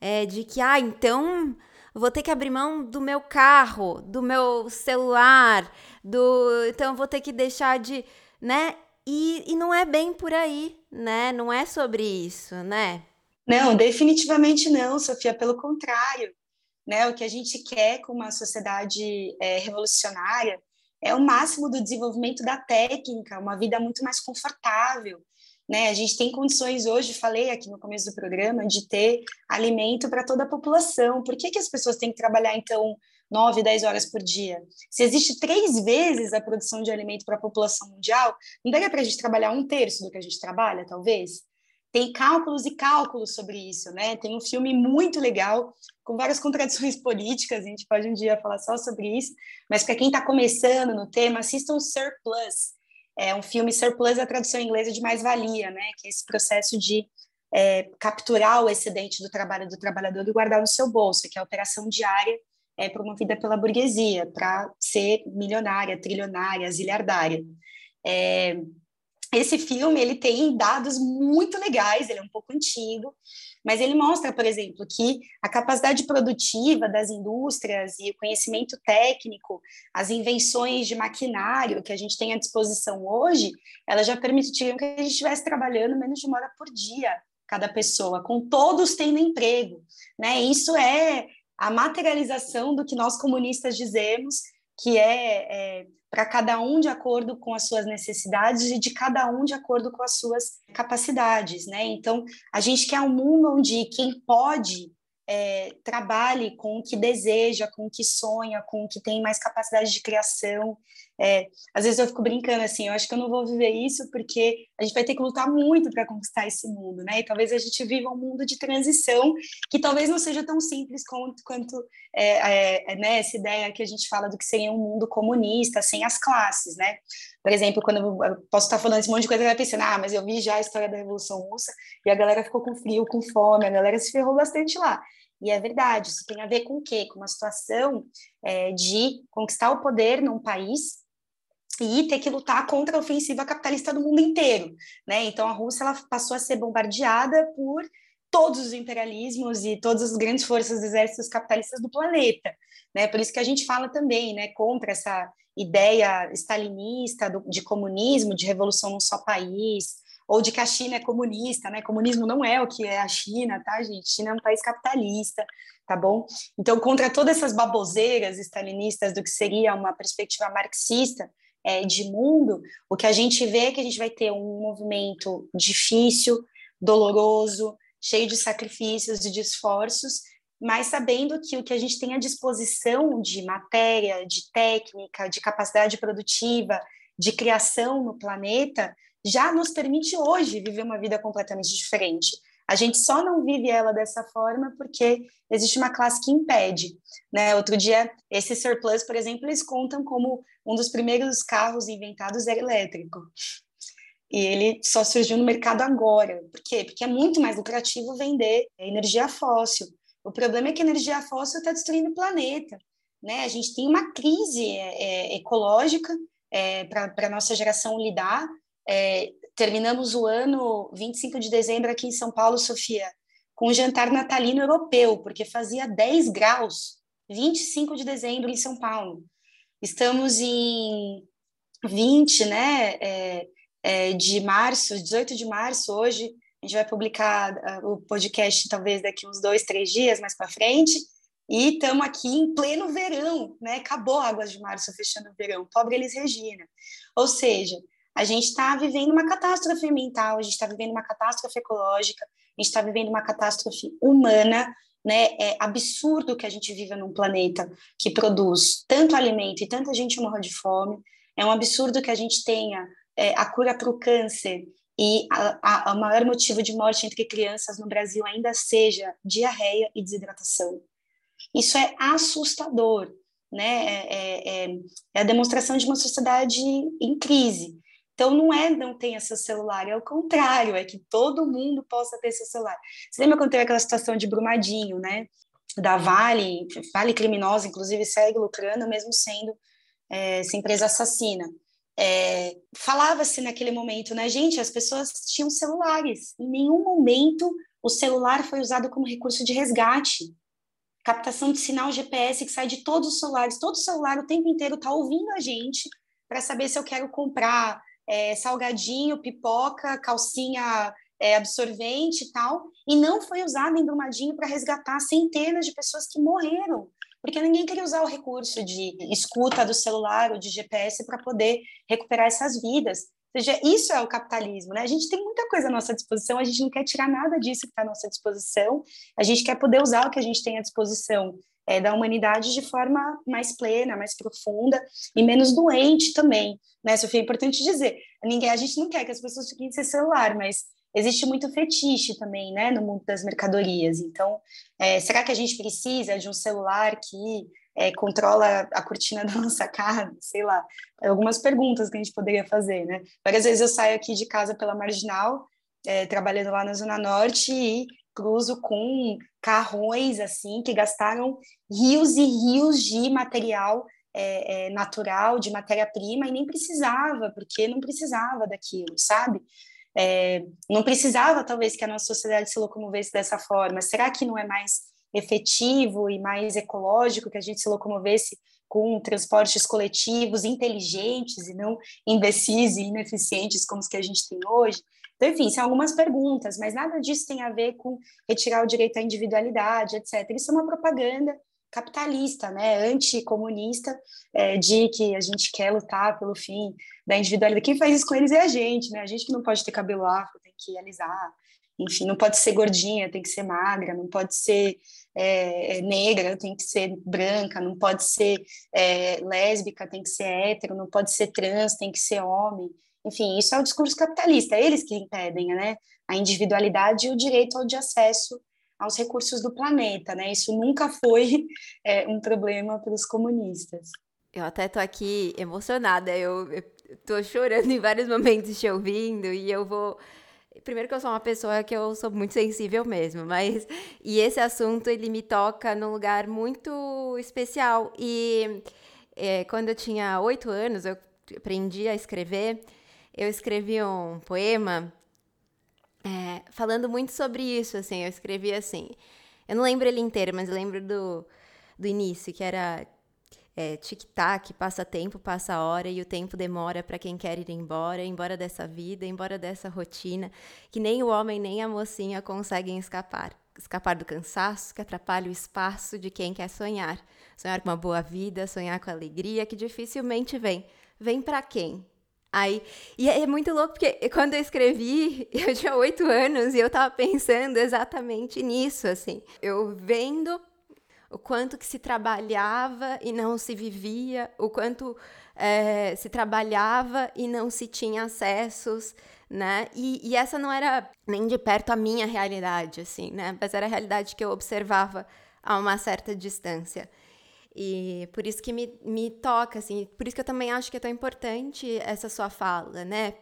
é, de que, ah, então vou ter que abrir mão do meu carro, do meu celular, do. Então vou ter que deixar de. né? E, e não é bem por aí, né? Não é sobre isso, né? Não, definitivamente não, Sofia, pelo contrário. Né? O que a gente quer com uma sociedade é, revolucionária é o máximo do desenvolvimento da técnica, uma vida muito mais confortável. Né? A gente tem condições hoje, falei aqui no começo do programa, de ter alimento para toda a população. Por que, que as pessoas têm que trabalhar, então, nove, dez horas por dia? Se existe três vezes a produção de alimento para a população mundial, não daria para a gente trabalhar um terço do que a gente trabalha, talvez? Tem cálculos e cálculos sobre isso, né? Tem um filme muito legal, com várias contradições políticas, a gente pode um dia falar só sobre isso, mas para quem está começando no tema, assistam Surplus. É um filme Surplus, a tradução inglesa de mais-valia, né? Que é esse processo de é, capturar o excedente do trabalho do trabalhador e guardar no seu bolso, que é a operação diária é, promovida pela burguesia para ser milionária, trilionária, ziliardária. É, esse filme ele tem dados muito legais, ele é um pouco antigo, mas ele mostra, por exemplo, que a capacidade produtiva das indústrias e o conhecimento técnico, as invenções de maquinário que a gente tem à disposição hoje, elas já permitiram que a gente estivesse trabalhando menos de uma hora por dia, cada pessoa, com todos tendo emprego, né? Isso é a materialização do que nós comunistas dizemos, que é, é para cada um de acordo com as suas necessidades e de cada um de acordo com as suas capacidades, né? Então, a gente quer um mundo onde quem pode é, trabalhe com o que deseja, com o que sonha, com o que tem mais capacidade de criação. É, às vezes eu fico brincando assim, eu acho que eu não vou viver isso porque a gente vai ter que lutar muito para conquistar esse mundo, né? E talvez a gente viva um mundo de transição que talvez não seja tão simples quanto, quanto é, é, é né, essa ideia que a gente fala do que seria um mundo comunista, sem as classes, né? Por exemplo, quando eu, posso estar falando esse monte de coisa, vai pensando, ah, mas eu vi já a história da Revolução Russa e a galera ficou com frio, com fome, a galera se ferrou bastante lá. E é verdade, isso tem a ver com o quê? Com uma situação é, de conquistar o poder num país e ter que lutar contra a ofensiva capitalista do mundo inteiro, né? Então a Rússia ela passou a ser bombardeada por todos os imperialismos e todas as grandes forças dos exércitos capitalistas do planeta, né? Por isso que a gente fala também, né, contra essa ideia stalinista do, de comunismo, de revolução num só país, ou de que a China é comunista, né? Comunismo não é o que é a China, tá, gente? China é um país capitalista, tá bom? Então, contra todas essas baboseiras stalinistas do que seria uma perspectiva marxista é, de mundo, o que a gente vê é que a gente vai ter um movimento difícil, doloroso, cheio de sacrifícios e de esforços, mas sabendo que o que a gente tem à disposição de matéria, de técnica, de capacidade produtiva, de criação no planeta, já nos permite hoje viver uma vida completamente diferente. A gente só não vive ela dessa forma porque existe uma classe que impede. Né? Outro dia, esse surplus, por exemplo, eles contam como um dos primeiros carros inventados era elétrico. E ele só surgiu no mercado agora. Por quê? Porque é muito mais lucrativo vender energia fóssil. O problema é que a energia fóssil está destruindo o planeta. Né? A gente tem uma crise é, é ecológica é, para a nossa geração lidar, é, terminamos o ano 25 de dezembro aqui em São Paulo, Sofia, com um jantar natalino europeu, porque fazia 10 graus, 25 de dezembro em São Paulo. Estamos em 20, né, é, é, de março, 18 de março, hoje, a gente vai publicar uh, o podcast talvez daqui uns dois, três dias mais para frente, e estamos aqui em pleno verão, né? Acabou Águas de Março fechando o verão, pobre Elis Regina. Ou seja, a gente está vivendo uma catástrofe ambiental, a gente está vivendo uma catástrofe ecológica, a gente está vivendo uma catástrofe humana, né? É absurdo que a gente viva num planeta que produz tanto alimento e tanta gente morra de fome. É um absurdo que a gente tenha é, a cura para o câncer e o maior motivo de morte entre crianças no Brasil ainda seja diarreia e desidratação. Isso é assustador, né? É, é, é, é a demonstração de uma sociedade em crise. Então, não é não tenha seu celular, é o contrário, é que todo mundo possa ter seu celular. Você lembra quando teve aquela situação de Brumadinho, né? Da Vale, Vale criminosa, inclusive segue lucrando, mesmo sendo é, essa empresa assassina. É, Falava-se naquele momento, né, gente, as pessoas tinham celulares, em nenhum momento o celular foi usado como recurso de resgate. Captação de sinal GPS que sai de todos os celulares, todo celular o tempo inteiro está ouvindo a gente para saber se eu quero comprar é, salgadinho, pipoca, calcinha é, absorvente e tal, e não foi usado em Brumadinho para resgatar centenas de pessoas que morreram, porque ninguém queria usar o recurso de escuta do celular ou de GPS para poder recuperar essas vidas. Ou seja, isso é o capitalismo, né? A gente tem muita coisa à nossa disposição, a gente não quer tirar nada disso que está à nossa disposição, a gente quer poder usar o que a gente tem à disposição é, da humanidade de forma mais plena, mais profunda e menos doente também, né, Sofia? É importante dizer, ninguém, a gente não quer que as pessoas fiquem sem celular, mas existe muito fetiche também, né, no mundo das mercadorias. Então, é, será que a gente precisa de um celular que é, controla a cortina da nossa casa? Sei lá, algumas perguntas que a gente poderia fazer, né? Várias vezes eu saio aqui de casa pela Marginal, é, trabalhando lá na Zona Norte e cruzo com carrões assim que gastaram rios e rios de material é, é, natural, de matéria-prima, e nem precisava, porque não precisava daquilo, sabe? É, não precisava, talvez, que a nossa sociedade se locomovesse dessa forma. Será que não é mais efetivo e mais ecológico que a gente se locomovesse com transportes coletivos inteligentes e não imbecis e ineficientes como os que a gente tem hoje? Então, enfim, são algumas perguntas, mas nada disso tem a ver com retirar o direito à individualidade, etc. Isso é uma propaganda capitalista, né, anticomunista, é, de que a gente quer lutar pelo fim da individualidade. Quem faz isso com eles é a gente, né? A gente que não pode ter cabelo afro, tem que alisar, enfim, não pode ser gordinha, tem que ser magra, não pode ser é, é, negra, tem que ser branca, não pode ser é, lésbica, tem que ser hétero, não pode ser trans, tem que ser homem. Enfim, isso é o discurso capitalista, é eles que impedem né, a individualidade e o direito ao de acesso aos recursos do planeta, né? Isso nunca foi é, um problema para os comunistas. Eu até tô aqui emocionada, eu, tô chorando em vários momentos te ouvindo e eu vou Primeiro que eu sou uma pessoa que eu sou muito sensível mesmo, mas e esse assunto ele me toca num lugar muito especial e é, quando eu tinha oito anos eu aprendi a escrever. Eu escrevi um poema é, falando muito sobre isso, assim. Eu escrevi assim. Eu não lembro ele inteiro, mas eu lembro do, do início, que era é, tic-tac, passa tempo, passa hora e o tempo demora para quem quer ir embora, embora dessa vida, embora dessa rotina, que nem o homem nem a mocinha conseguem escapar. Escapar do cansaço que atrapalha o espaço de quem quer sonhar. Sonhar com uma boa vida, sonhar com alegria que dificilmente vem. Vem para quem? Aí, e é muito louco porque quando eu escrevi, eu tinha oito anos e eu tava pensando exatamente nisso, assim. Eu vendo o quanto que se trabalhava e não se vivia, o quanto é, se trabalhava e não se tinha acessos, né? E, e, essa não era nem de perto a minha realidade, assim, né? Mas era a realidade que eu observava a uma certa distância. E por isso que me, me toca, assim, por isso que eu também acho que é tão importante essa sua fala, né?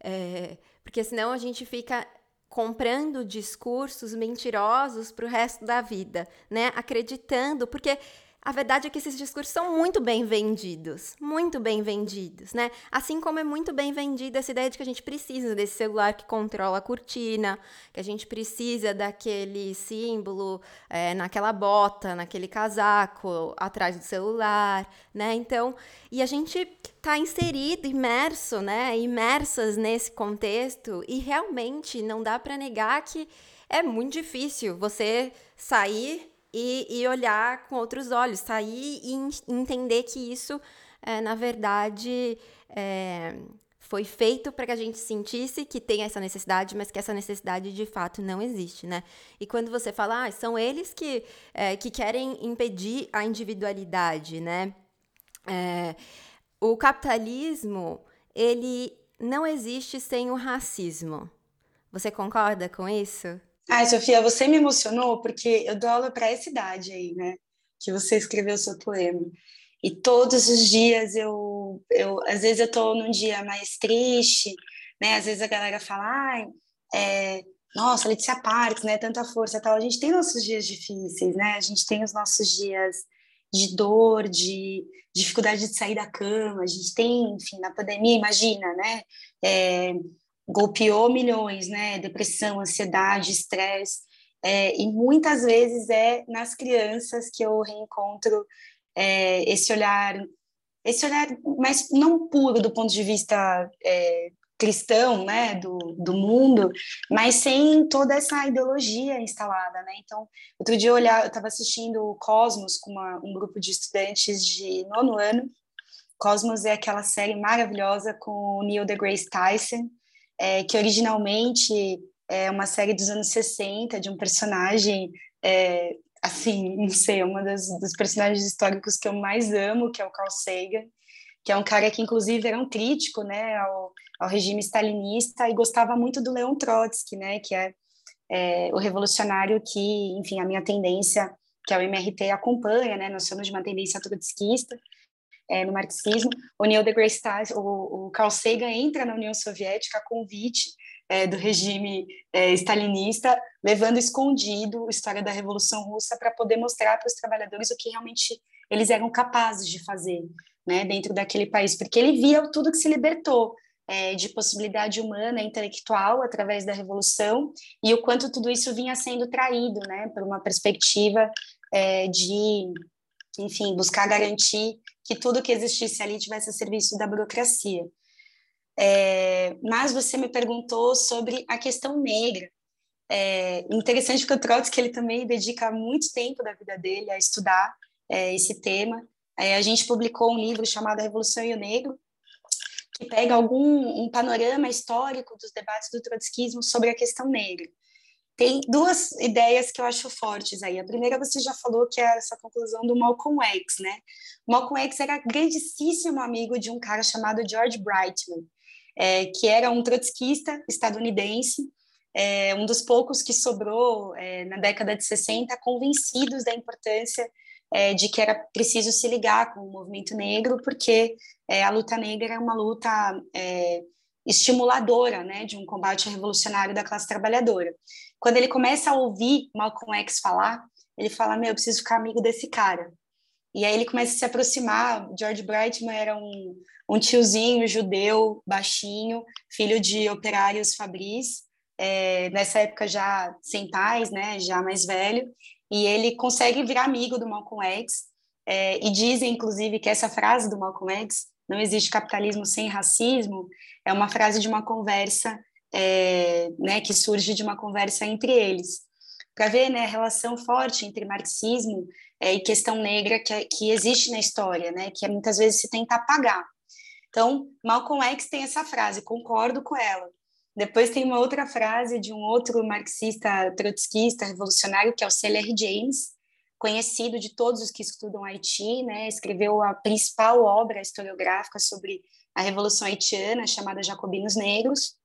É, porque senão a gente fica comprando discursos mentirosos para o resto da vida, né? Acreditando, porque a verdade é que esses discursos são muito bem vendidos, muito bem vendidos, né? Assim como é muito bem vendida essa ideia de que a gente precisa desse celular que controla a cortina, que a gente precisa daquele símbolo é, naquela bota, naquele casaco atrás do celular, né? Então, e a gente está inserido, imerso, né? Imersas nesse contexto e realmente não dá para negar que é muito difícil você sair e, e olhar com outros olhos, sair e entender que isso, é, na verdade, é, foi feito para que a gente sentisse que tem essa necessidade, mas que essa necessidade de fato não existe, né? E quando você fala, ah, são eles que, é, que querem impedir a individualidade, né? É, o capitalismo, ele não existe sem o racismo. Você concorda com isso? Ai, Sofia, você me emocionou porque eu dou aula para essa idade aí, né? Que você escreveu o seu poema. E todos os dias eu, eu às vezes eu estou num dia mais triste, né? Às vezes a galera fala, ai, é, nossa, Letícia Parques, né? Tanta força tal. A gente tem nossos dias difíceis, né? A gente tem os nossos dias de dor, de dificuldade de sair da cama. A gente tem, enfim, na pandemia, imagina, né? É, golpeou milhões, né? Depressão, ansiedade, estresse. É, e muitas vezes é nas crianças que eu reencontro é, esse olhar, esse olhar, mas não puro do ponto de vista é, cristão, né, do, do mundo, mas sem toda essa ideologia instalada, né? Então, outro dia eu eu estava assistindo o Cosmos com uma, um grupo de estudantes de nono ano. Cosmos é aquela série maravilhosa com o Neil deGrasse Tyson, é, que originalmente é uma série dos anos 60 de um personagem, é, assim, não sei, uma das, dos personagens históricos que eu mais amo, que é o Carl Sagan, que é um cara que inclusive era um crítico, né, ao, ao regime stalinista e gostava muito do Leon Trotsky, né, que é, é o revolucionário que, enfim, a minha tendência que a MRT acompanha, né, nós somos de uma tendência trotskista, é, no marxismo. O Neil deGrasse Tyson, o, o Carl Sagan entra na União Soviética a convite é, do regime é, stalinista, levando escondido a história da Revolução Russa para poder mostrar para os trabalhadores o que realmente eles eram capazes de fazer né, dentro daquele país, porque ele via tudo que se libertou é, de possibilidade humana, intelectual, através da Revolução, e o quanto tudo isso vinha sendo traído né, por uma perspectiva é, de, enfim, buscar garantir que tudo que existisse ali tivesse a serviço da burocracia. É, mas você me perguntou sobre a questão negra. É interessante que o Trotsky ele também dedica muito tempo da vida dele a estudar é, esse tema. É, a gente publicou um livro chamado Revolução e o Negro, que pega algum um panorama histórico dos debates do trotskismo sobre a questão negra. Tem duas ideias que eu acho fortes aí. A primeira você já falou que é essa conclusão do Malcolm X, né? Malcolm X era grandíssimo amigo de um cara chamado George Brightman, é, que era um trotskista estadunidense, é, um dos poucos que sobrou é, na década de 60, convencidos da importância é, de que era preciso se ligar com o movimento negro, porque é, a luta negra é uma luta é, estimuladora né, de um combate revolucionário da classe trabalhadora. Quando ele começa a ouvir Malcolm X falar, ele fala: Meu, eu preciso ficar amigo desse cara. E aí ele começa a se aproximar. George Brightman era um, um tiozinho judeu, baixinho, filho de operários fabris, é, nessa época já sem pais, né, já mais velho, e ele consegue virar amigo do Malcolm X, é, e dizem, inclusive, que essa frase do Malcolm X, não existe capitalismo sem racismo, é uma frase de uma conversa, é, né, que surge de uma conversa entre eles, para ver, né, a relação forte entre marxismo é, e questão negra que, que existe na história, né, que muitas vezes se tenta apagar. Então, Malcolm X tem essa frase, concordo com ela, depois tem uma outra frase de um outro marxista trotskista revolucionário, que é o C.L.R. James, conhecido de todos os que estudam Haiti, né? escreveu a principal obra historiográfica sobre a Revolução Haitiana, chamada Jacobinos Negros.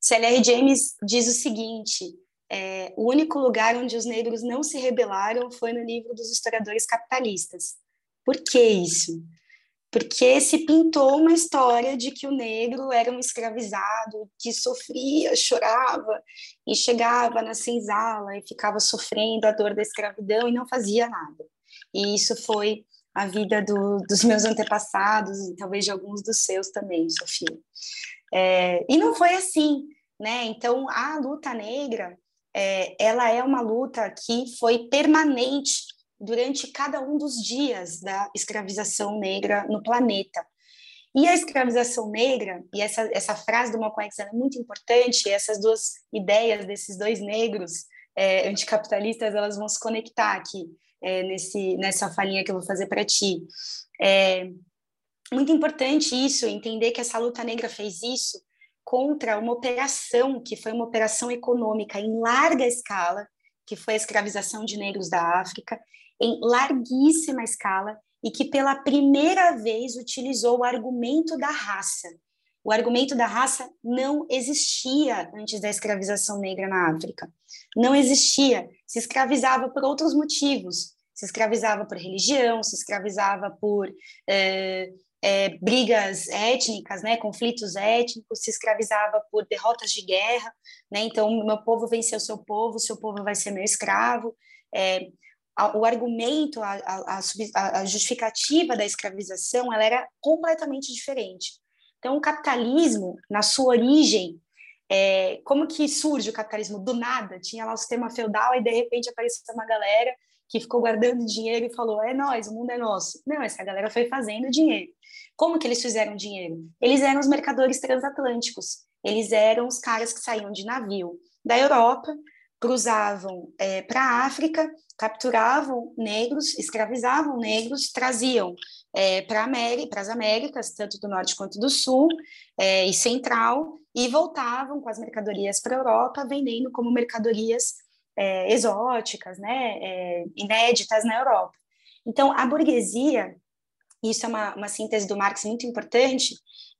C.L.R. James diz o seguinte: é, o único lugar onde os negros não se rebelaram foi no livro dos historiadores capitalistas. Por que isso? porque se pintou uma história de que o negro era um escravizado, que sofria, chorava e chegava na senzala e ficava sofrendo a dor da escravidão e não fazia nada. E isso foi a vida do, dos meus antepassados e talvez de alguns dos seus também, Sofia. É, e não foi assim, né? Então a luta negra, é, ela é uma luta que foi permanente durante cada um dos dias da escravização negra no planeta. E a escravização negra, e essa, essa frase do Malcolm X é muito importante, essas duas ideias desses dois negros é, anticapitalistas, elas vão se conectar aqui é, nesse, nessa falinha que eu vou fazer para ti. É muito importante isso, entender que essa luta negra fez isso contra uma operação que foi uma operação econômica em larga escala, que foi a escravização de negros da África, em larguíssima escala e que pela primeira vez utilizou o argumento da raça. O argumento da raça não existia antes da escravização negra na África. Não existia. Se escravizava por outros motivos. Se escravizava por religião, se escravizava por é, é, brigas étnicas, né, conflitos étnicos, se escravizava por derrotas de guerra. Né, então, meu povo venceu seu povo, seu povo vai ser meu escravo. É, o argumento, a, a, a, justificativa da escravização, ela era completamente diferente. Então, o capitalismo, na sua origem, é, como que surge o capitalismo? Do nada, tinha lá o sistema feudal e de repente apareceu uma galera que ficou guardando dinheiro e falou, é nós, o mundo é nosso. Não, essa galera foi fazendo dinheiro. Como que eles fizeram dinheiro? Eles eram os mercadores transatlânticos. Eles eram os caras que saíam de navio da Europa, cruzavam é, para a África, capturavam negros, escravizavam negros, traziam é, para as Américas, tanto do Norte quanto do Sul é, e Central, e voltavam com as mercadorias para a Europa, vendendo como mercadorias é, exóticas, né, é, inéditas na Europa. Então, a burguesia, isso é uma, uma síntese do Marx muito importante,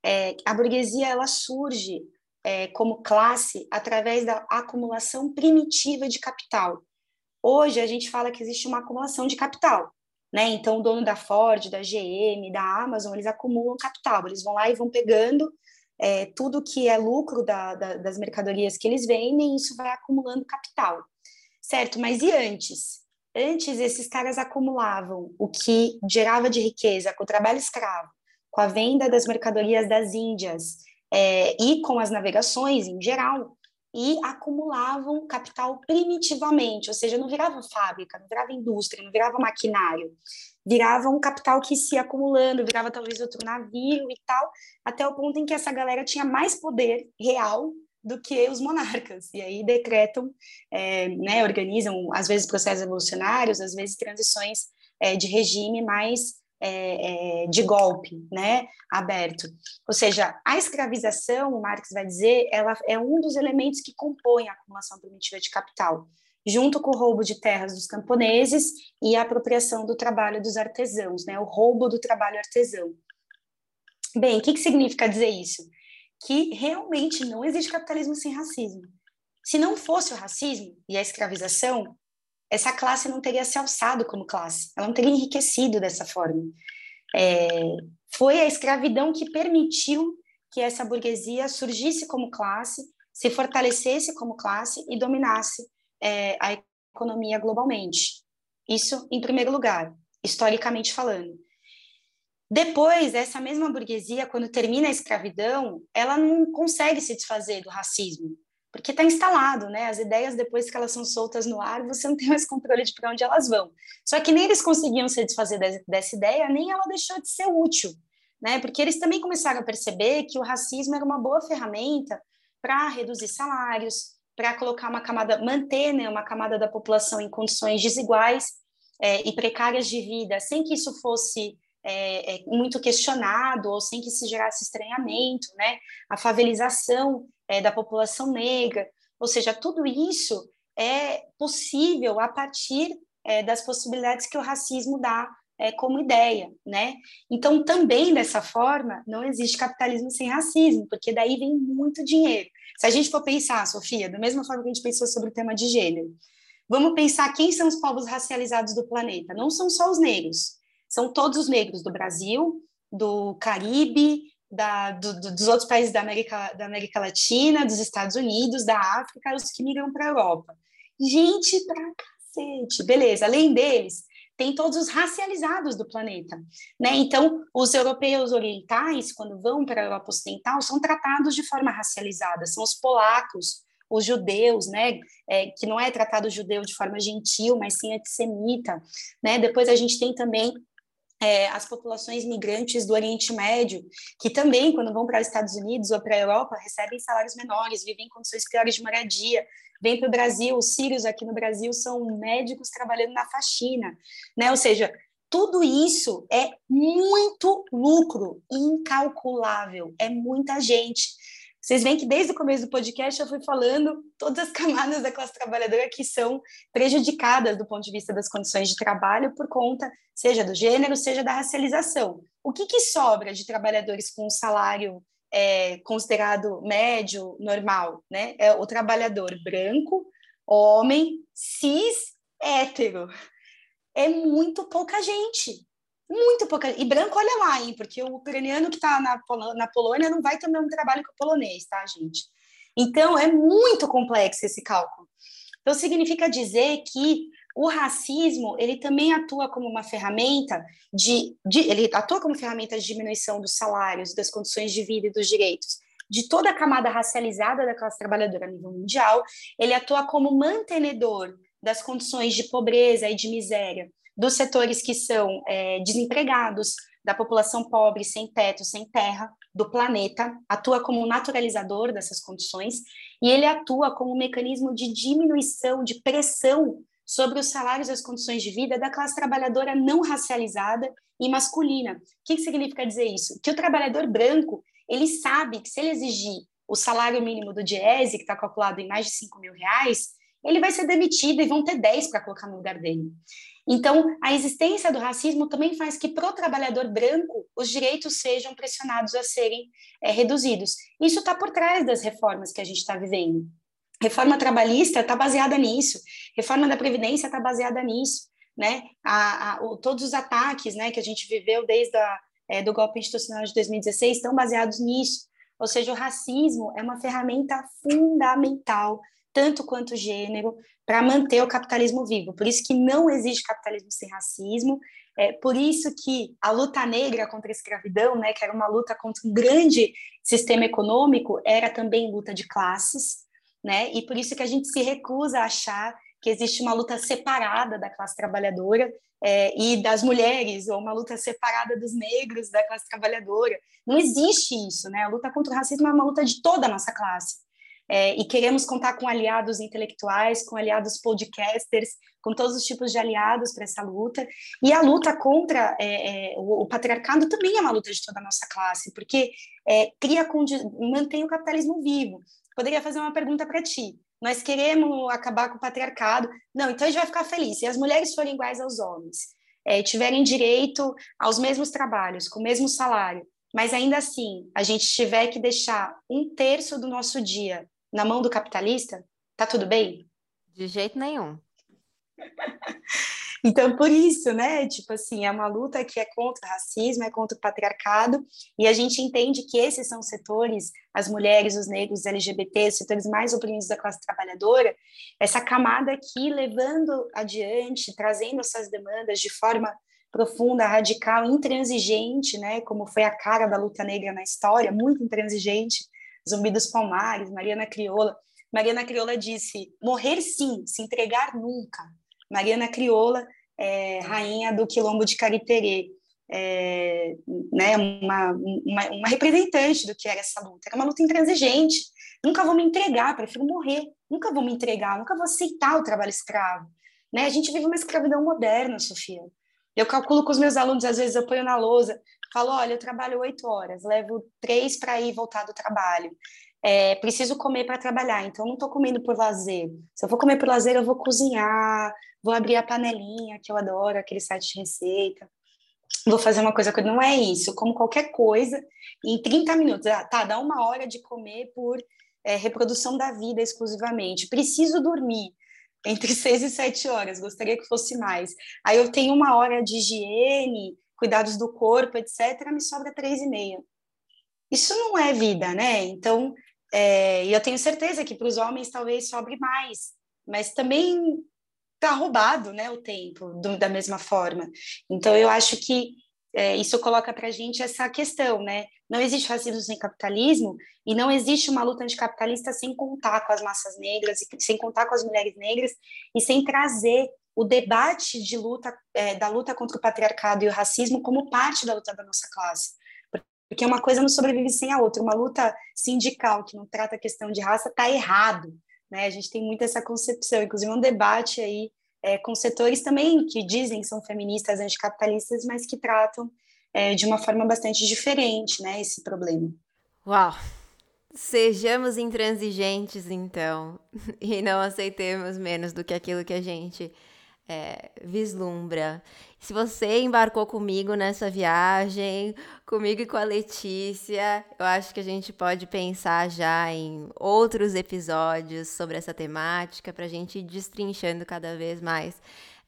é, a burguesia ela surge é, como classe através da acumulação primitiva de capital. Hoje a gente fala que existe uma acumulação de capital, né? Então o dono da Ford, da GM, da Amazon, eles acumulam capital, eles vão lá e vão pegando é, tudo que é lucro da, da, das mercadorias que eles vendem, e isso vai acumulando capital, certo? Mas e antes? Antes esses caras acumulavam o que gerava de riqueza com o trabalho escravo, com a venda das mercadorias das Índias, é, e com as navegações em geral, e acumulavam capital primitivamente, ou seja, não virava fábrica, não virava indústria, não virava maquinário, virava um capital que se acumulando, virava talvez outro navio e tal, até o ponto em que essa galera tinha mais poder real do que os monarcas, e aí decretam, é, né, organizam, às vezes processos evolucionários, às vezes transições é, de regime mais é, é, de golpe, né, aberto. Ou seja, a escravização, Marx vai dizer, ela é um dos elementos que compõem a acumulação primitiva de capital, junto com o roubo de terras dos camponeses e a apropriação do trabalho dos artesãos, né, o roubo do trabalho artesão. Bem, o que, que significa dizer isso? Que realmente não existe capitalismo sem racismo. Se não fosse o racismo e a escravização, essa classe não teria se alçado como classe, ela não teria enriquecido dessa forma. É, foi a escravidão que permitiu que essa burguesia surgisse como classe, se fortalecesse como classe e dominasse é, a economia globalmente. Isso em primeiro lugar, historicamente falando. Depois, essa mesma burguesia, quando termina a escravidão, ela não consegue se desfazer do racismo porque está instalado, né? As ideias, depois que elas são soltas no ar, você não tem mais controle de para onde elas vão. Só que nem eles conseguiam se desfazer dessa ideia, nem ela deixou de ser útil, né? Porque eles também começaram a perceber que o racismo era uma boa ferramenta para reduzir salários, para colocar uma camada, manter né, uma camada da população em condições desiguais é, e precárias de vida, sem que isso fosse é, é, muito questionado ou sem que se gerasse estranhamento, né? A favelização é, da população negra, ou seja, tudo isso é possível a partir é, das possibilidades que o racismo dá é, como ideia, né? Então, também dessa forma, não existe capitalismo sem racismo, porque daí vem muito dinheiro. Se a gente for pensar, Sofia, da mesma forma que a gente pensou sobre o tema de gênero, vamos pensar quem são os povos racializados do planeta. Não são só os negros, são todos os negros do Brasil, do Caribe, da, do, do, dos outros países da América, da América Latina, dos Estados Unidos, da África, os que migram para a Europa. Gente pra cacete, beleza. Além deles, tem todos os racializados do planeta, né? Então, os europeus orientais, quando vão para a Europa Ocidental, são tratados de forma racializada. São os polacos, os judeus, né? É, que não é tratado judeu de forma gentil, mas sim antissemita, né? Depois a gente tem também é, as populações migrantes do Oriente Médio, que também, quando vão para os Estados Unidos ou para a Europa, recebem salários menores, vivem em condições piores de moradia, vêm para o Brasil, os sírios aqui no Brasil são médicos trabalhando na faxina, né? Ou seja, tudo isso é muito lucro, incalculável, é muita gente. Vocês veem que desde o começo do podcast eu fui falando todas as camadas da classe trabalhadora que são prejudicadas do ponto de vista das condições de trabalho por conta, seja do gênero, seja da racialização. O que, que sobra de trabalhadores com um salário é, considerado médio, normal? Né? É o trabalhador branco, homem, cis, hétero. É muito pouca gente. Muito pouca. E branco, olha lá, hein? Porque o ucraniano que está na, na Polônia não vai ter o mesmo trabalho que o polonês, tá, gente? Então, é muito complexo esse cálculo. Então, significa dizer que o racismo, ele também atua como uma ferramenta de, de, ele atua como ferramenta de diminuição dos salários, das condições de vida e dos direitos de toda a camada racializada da classe trabalhadora a nível mundial, ele atua como mantenedor das condições de pobreza e de miséria dos setores que são é, desempregados, da população pobre, sem teto, sem terra, do planeta, atua como naturalizador dessas condições e ele atua como um mecanismo de diminuição, de pressão sobre os salários e as condições de vida da classe trabalhadora não racializada e masculina. O que, significa dizer isso? Que o trabalhador branco, ele sabe que se ele exigir o salário mínimo do Diese, que está calculado em mais de 5 mil reais, ele vai ser demitido e vão ter 10 para colocar no lugar dele. Então, a existência do racismo também faz que, para o trabalhador branco, os direitos sejam pressionados a serem é, reduzidos. Isso está por trás das reformas que a gente está vivendo. Reforma trabalhista está baseada nisso, reforma da Previdência está baseada nisso. Né? A, a, o, todos os ataques né, que a gente viveu desde a, é, do golpe institucional de 2016 estão baseados nisso. Ou seja, o racismo é uma ferramenta fundamental tanto quanto gênero, para manter o capitalismo vivo. Por isso que não existe capitalismo sem racismo, é por isso que a luta negra contra a escravidão, né, que era uma luta contra um grande sistema econômico, era também luta de classes, né? E por isso que a gente se recusa a achar que existe uma luta separada da classe trabalhadora é, e das mulheres, ou uma luta separada dos negros da classe trabalhadora. Não existe isso, né? A luta contra o racismo é uma luta de toda a nossa classe. É, e queremos contar com aliados intelectuais, com aliados podcasters, com todos os tipos de aliados para essa luta. E a luta contra é, é, o, o, patriarcado também é uma luta de toda a nossa classe, porque é, cria mantém o capitalismo vivo. Poderia fazer uma pergunta para ti. Nós queremos acabar com o patriarcado. Não, então a gente vai ficar feliz. Se as mulheres forem iguais aos homens, é, tiverem direito aos mesmos trabalhos, com o mesmo salário, mas ainda assim a gente tiver que deixar um terço do nosso dia na mão do capitalista, tá tudo bem? De jeito nenhum. Então, por isso, né? Tipo assim, é uma luta que é contra o racismo, é contra o patriarcado, e a gente entende que esses são setores, as mulheres, os negros, os LGBT, os setores mais oprimidos da classe trabalhadora, essa camada aqui levando adiante, trazendo essas demandas de forma profunda, radical, intransigente, né? Como foi a cara da luta negra na história, muito intransigente. Zumbi dos Palmares, Mariana Crioula. Mariana Crioula disse: morrer sim, se entregar nunca. Mariana Crioula, é, rainha do Quilombo de Cariterê, é, né, uma, uma, uma, representante do que era essa luta. Era uma luta intransigente. Nunca vou me entregar, prefiro morrer. Nunca vou me entregar, nunca vou aceitar o trabalho escravo. Né? A gente vive uma escravidão moderna, Sofia. Eu calculo com os meus alunos, às vezes eu ponho na lousa, falo, olha, eu trabalho oito horas, levo três para ir voltar do trabalho é, preciso comer para trabalhar, então não estou comendo por lazer. Se eu for comer por lazer, eu vou cozinhar, vou abrir a panelinha, que eu adoro, aquele site de receita. Vou fazer uma coisa que não é isso, como qualquer coisa, em 30 minutos. Ah, tá, dá uma hora de comer por é, reprodução da vida exclusivamente. Preciso dormir entre seis e sete horas, gostaria que fosse mais. Aí eu tenho uma hora de higiene, cuidados do corpo, etc., me sobra três e meia. Isso não é vida, né? Então, é, eu tenho certeza que para os homens talvez sobre mais, mas também está roubado né, o tempo do, da mesma forma. Então, eu acho que é, isso coloca para a gente essa questão, né? Não existe racismo sem capitalismo e não existe uma luta anticapitalista sem contar com as massas negras, sem contar com as mulheres negras e sem trazer o debate de luta é, da luta contra o patriarcado e o racismo como parte da luta da nossa classe. Porque uma coisa não sobrevive sem a outra. Uma luta sindical que não trata a questão de raça está errado. Né? A gente tem muito essa concepção, inclusive um debate aí é, com setores também que dizem que são feministas, anticapitalistas, mas que tratam é, de uma forma bastante diferente né, esse problema. Uau! Sejamos intransigentes, então, e não aceitemos menos do que aquilo que a gente é, vislumbra. Se você embarcou comigo nessa viagem, comigo e com a Letícia, eu acho que a gente pode pensar já em outros episódios sobre essa temática para a gente ir destrinchando cada vez mais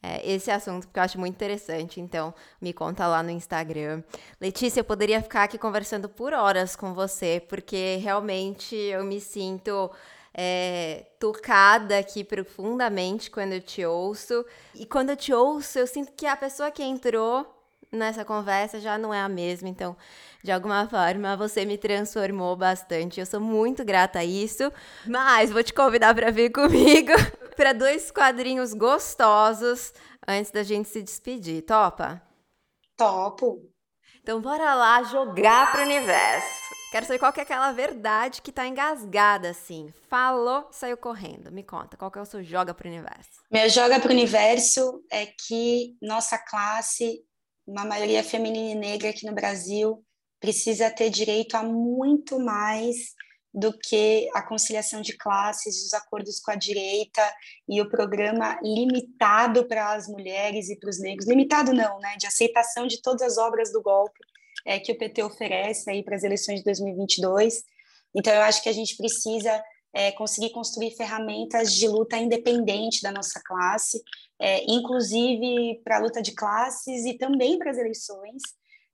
é, esse assunto, porque eu acho muito interessante. Então, me conta lá no Instagram. Letícia, eu poderia ficar aqui conversando por horas com você, porque realmente eu me sinto é, tocada aqui profundamente quando eu te ouço. E quando eu te ouço, eu sinto que a pessoa que entrou nessa conversa já não é a mesma. Então, de alguma forma, você me transformou bastante. Eu sou muito grata a isso. Mas vou te convidar para vir comigo para dois quadrinhos gostosos antes da gente se despedir. Topa? Topo. Então, bora lá jogar pro universo. Quero saber qual que é aquela verdade que tá engasgada, assim. Falou, saiu correndo. Me conta, qual que é o seu joga pro universo? Meu joga pro universo é que nossa classe, uma maioria feminina e negra aqui no Brasil, precisa ter direito a muito mais do que a conciliação de classes, os acordos com a direita e o programa limitado para as mulheres e para os negros. Limitado não, né? De aceitação de todas as obras do golpe é, que o PT oferece aí para as eleições de 2022. Então, eu acho que a gente precisa é, conseguir construir ferramentas de luta independente da nossa classe, é, inclusive para a luta de classes e também para as eleições.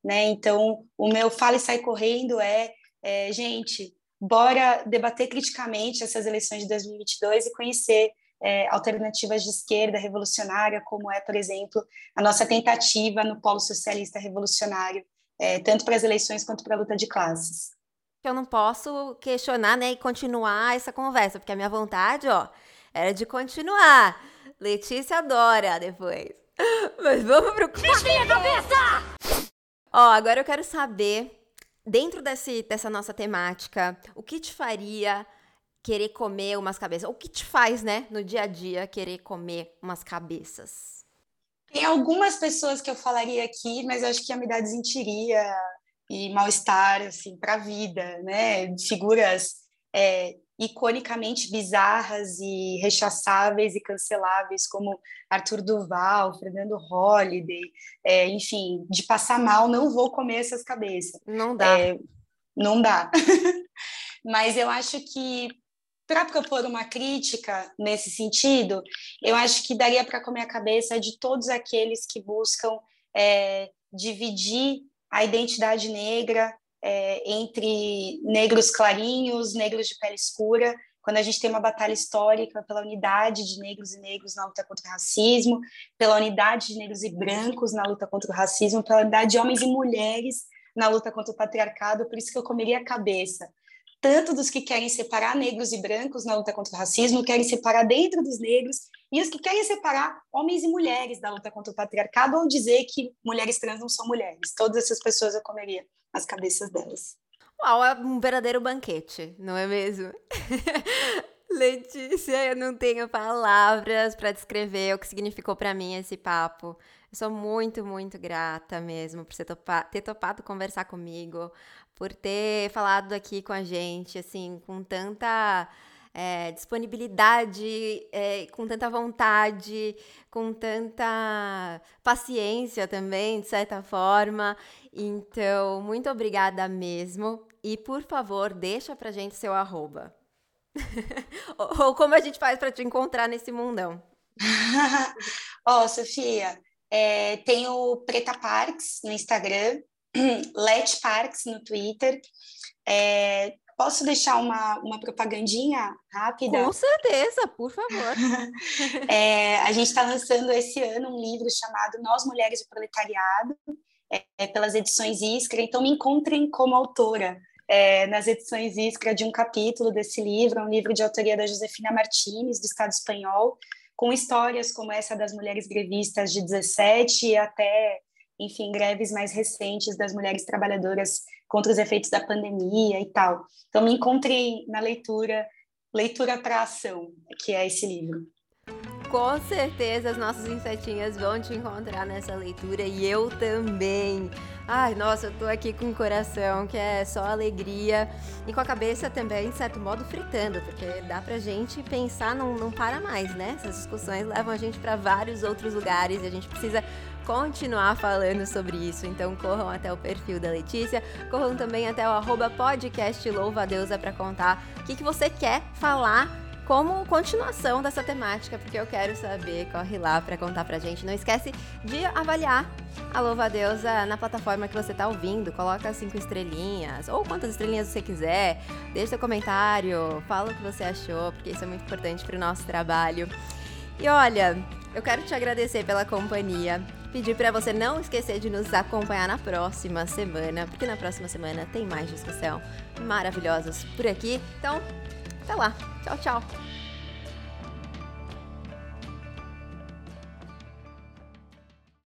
Né? Então, o meu fala e sai correndo é, é, gente, bora debater criticamente essas eleições de 2022 e conhecer é, alternativas de esquerda revolucionária, como é, por exemplo, a nossa tentativa no Polo Socialista Revolucionário é, tanto para as eleições quanto para a luta de classes. Eu não posso questionar né, e continuar essa conversa, porque a minha vontade ó, era de continuar. Letícia adora depois. Mas vamos pro. Desvia a cabeça! Ó, agora eu quero saber, dentro desse, dessa nossa temática, o que te faria querer comer umas cabeças? O que te faz, né, no dia a dia, querer comer umas cabeças? Tem algumas pessoas que eu falaria aqui, mas acho que ia me dar desentiria e mal-estar, assim, para a vida, né? Figuras é, iconicamente bizarras e rechaçáveis e canceláveis, como Arthur Duval, Fernando Holliday, é, enfim, de passar mal, não vou comer essas cabeças. Não dá. É, não dá. Mas eu acho que para propor uma crítica nesse sentido, eu acho que daria para comer a cabeça de todos aqueles que buscam é, dividir a identidade negra é, entre negros clarinhos, negros de pele escura, quando a gente tem uma batalha histórica pela unidade de negros e negros na luta contra o racismo, pela unidade de negros e brancos na luta contra o racismo, pela unidade de homens e mulheres na luta contra o patriarcado, por isso que eu comeria a cabeça tanto dos que querem separar negros e brancos na luta contra o racismo, querem separar dentro dos negros, e os que querem separar homens e mulheres da luta contra o patriarcado, ou dizer que mulheres trans não são mulheres. Todas essas pessoas eu comeria as cabeças delas. Uau, é um verdadeiro banquete, não é mesmo? Letícia, eu não tenho palavras para descrever o que significou para mim esse papo. Eu sou muito, muito grata mesmo por você ter topado conversar comigo, por ter falado aqui com a gente, assim, com tanta é, disponibilidade, é, com tanta vontade, com tanta paciência também, de certa forma. Então, muito obrigada mesmo. E, por favor, deixa pra gente seu arroba. ou, como a gente faz para te encontrar nesse mundão? Ó, oh, Sofia, é, tem o Preta Parks no Instagram, Let Parks no Twitter. É, posso deixar uma, uma propagandinha rápida? Com certeza, por favor. é, a gente está lançando esse ano um livro chamado Nós Mulheres do Proletariado, é, pelas edições Iskra, então me encontrem como autora. É, nas edições Iskra de um capítulo desse livro, um livro de autoria da Josefina Martins, do Estado Espanhol, com histórias como essa das mulheres grevistas de 17 até, enfim, greves mais recentes das mulheres trabalhadoras contra os efeitos da pandemia e tal. Então, me encontrei na leitura, Leitura para Ação, que é esse livro. Com certeza as nossas insetinhas vão te encontrar nessa leitura e eu também. Ai, nossa, eu tô aqui com o coração que é só alegria e com a cabeça também, de certo modo, fritando, porque dá pra gente pensar, não, não para mais, né? Essas discussões levam a gente para vários outros lugares e a gente precisa continuar falando sobre isso. Então corram até o perfil da Letícia, corram também até o arroba podcast Louva a Deusa para contar o que, que você quer falar como continuação dessa temática, porque eu quero saber, corre lá para contar pra gente. Não esquece de avaliar a Louva Deusa na plataforma que você tá ouvindo, coloca cinco estrelinhas, ou quantas estrelinhas você quiser, deixa seu comentário, fala o que você achou, porque isso é muito importante pro nosso trabalho. E olha, eu quero te agradecer pela companhia, pedir para você não esquecer de nos acompanhar na próxima semana, porque na próxima semana tem mais discussão maravilhosas por aqui. Então, até lá. Tchau, tchau.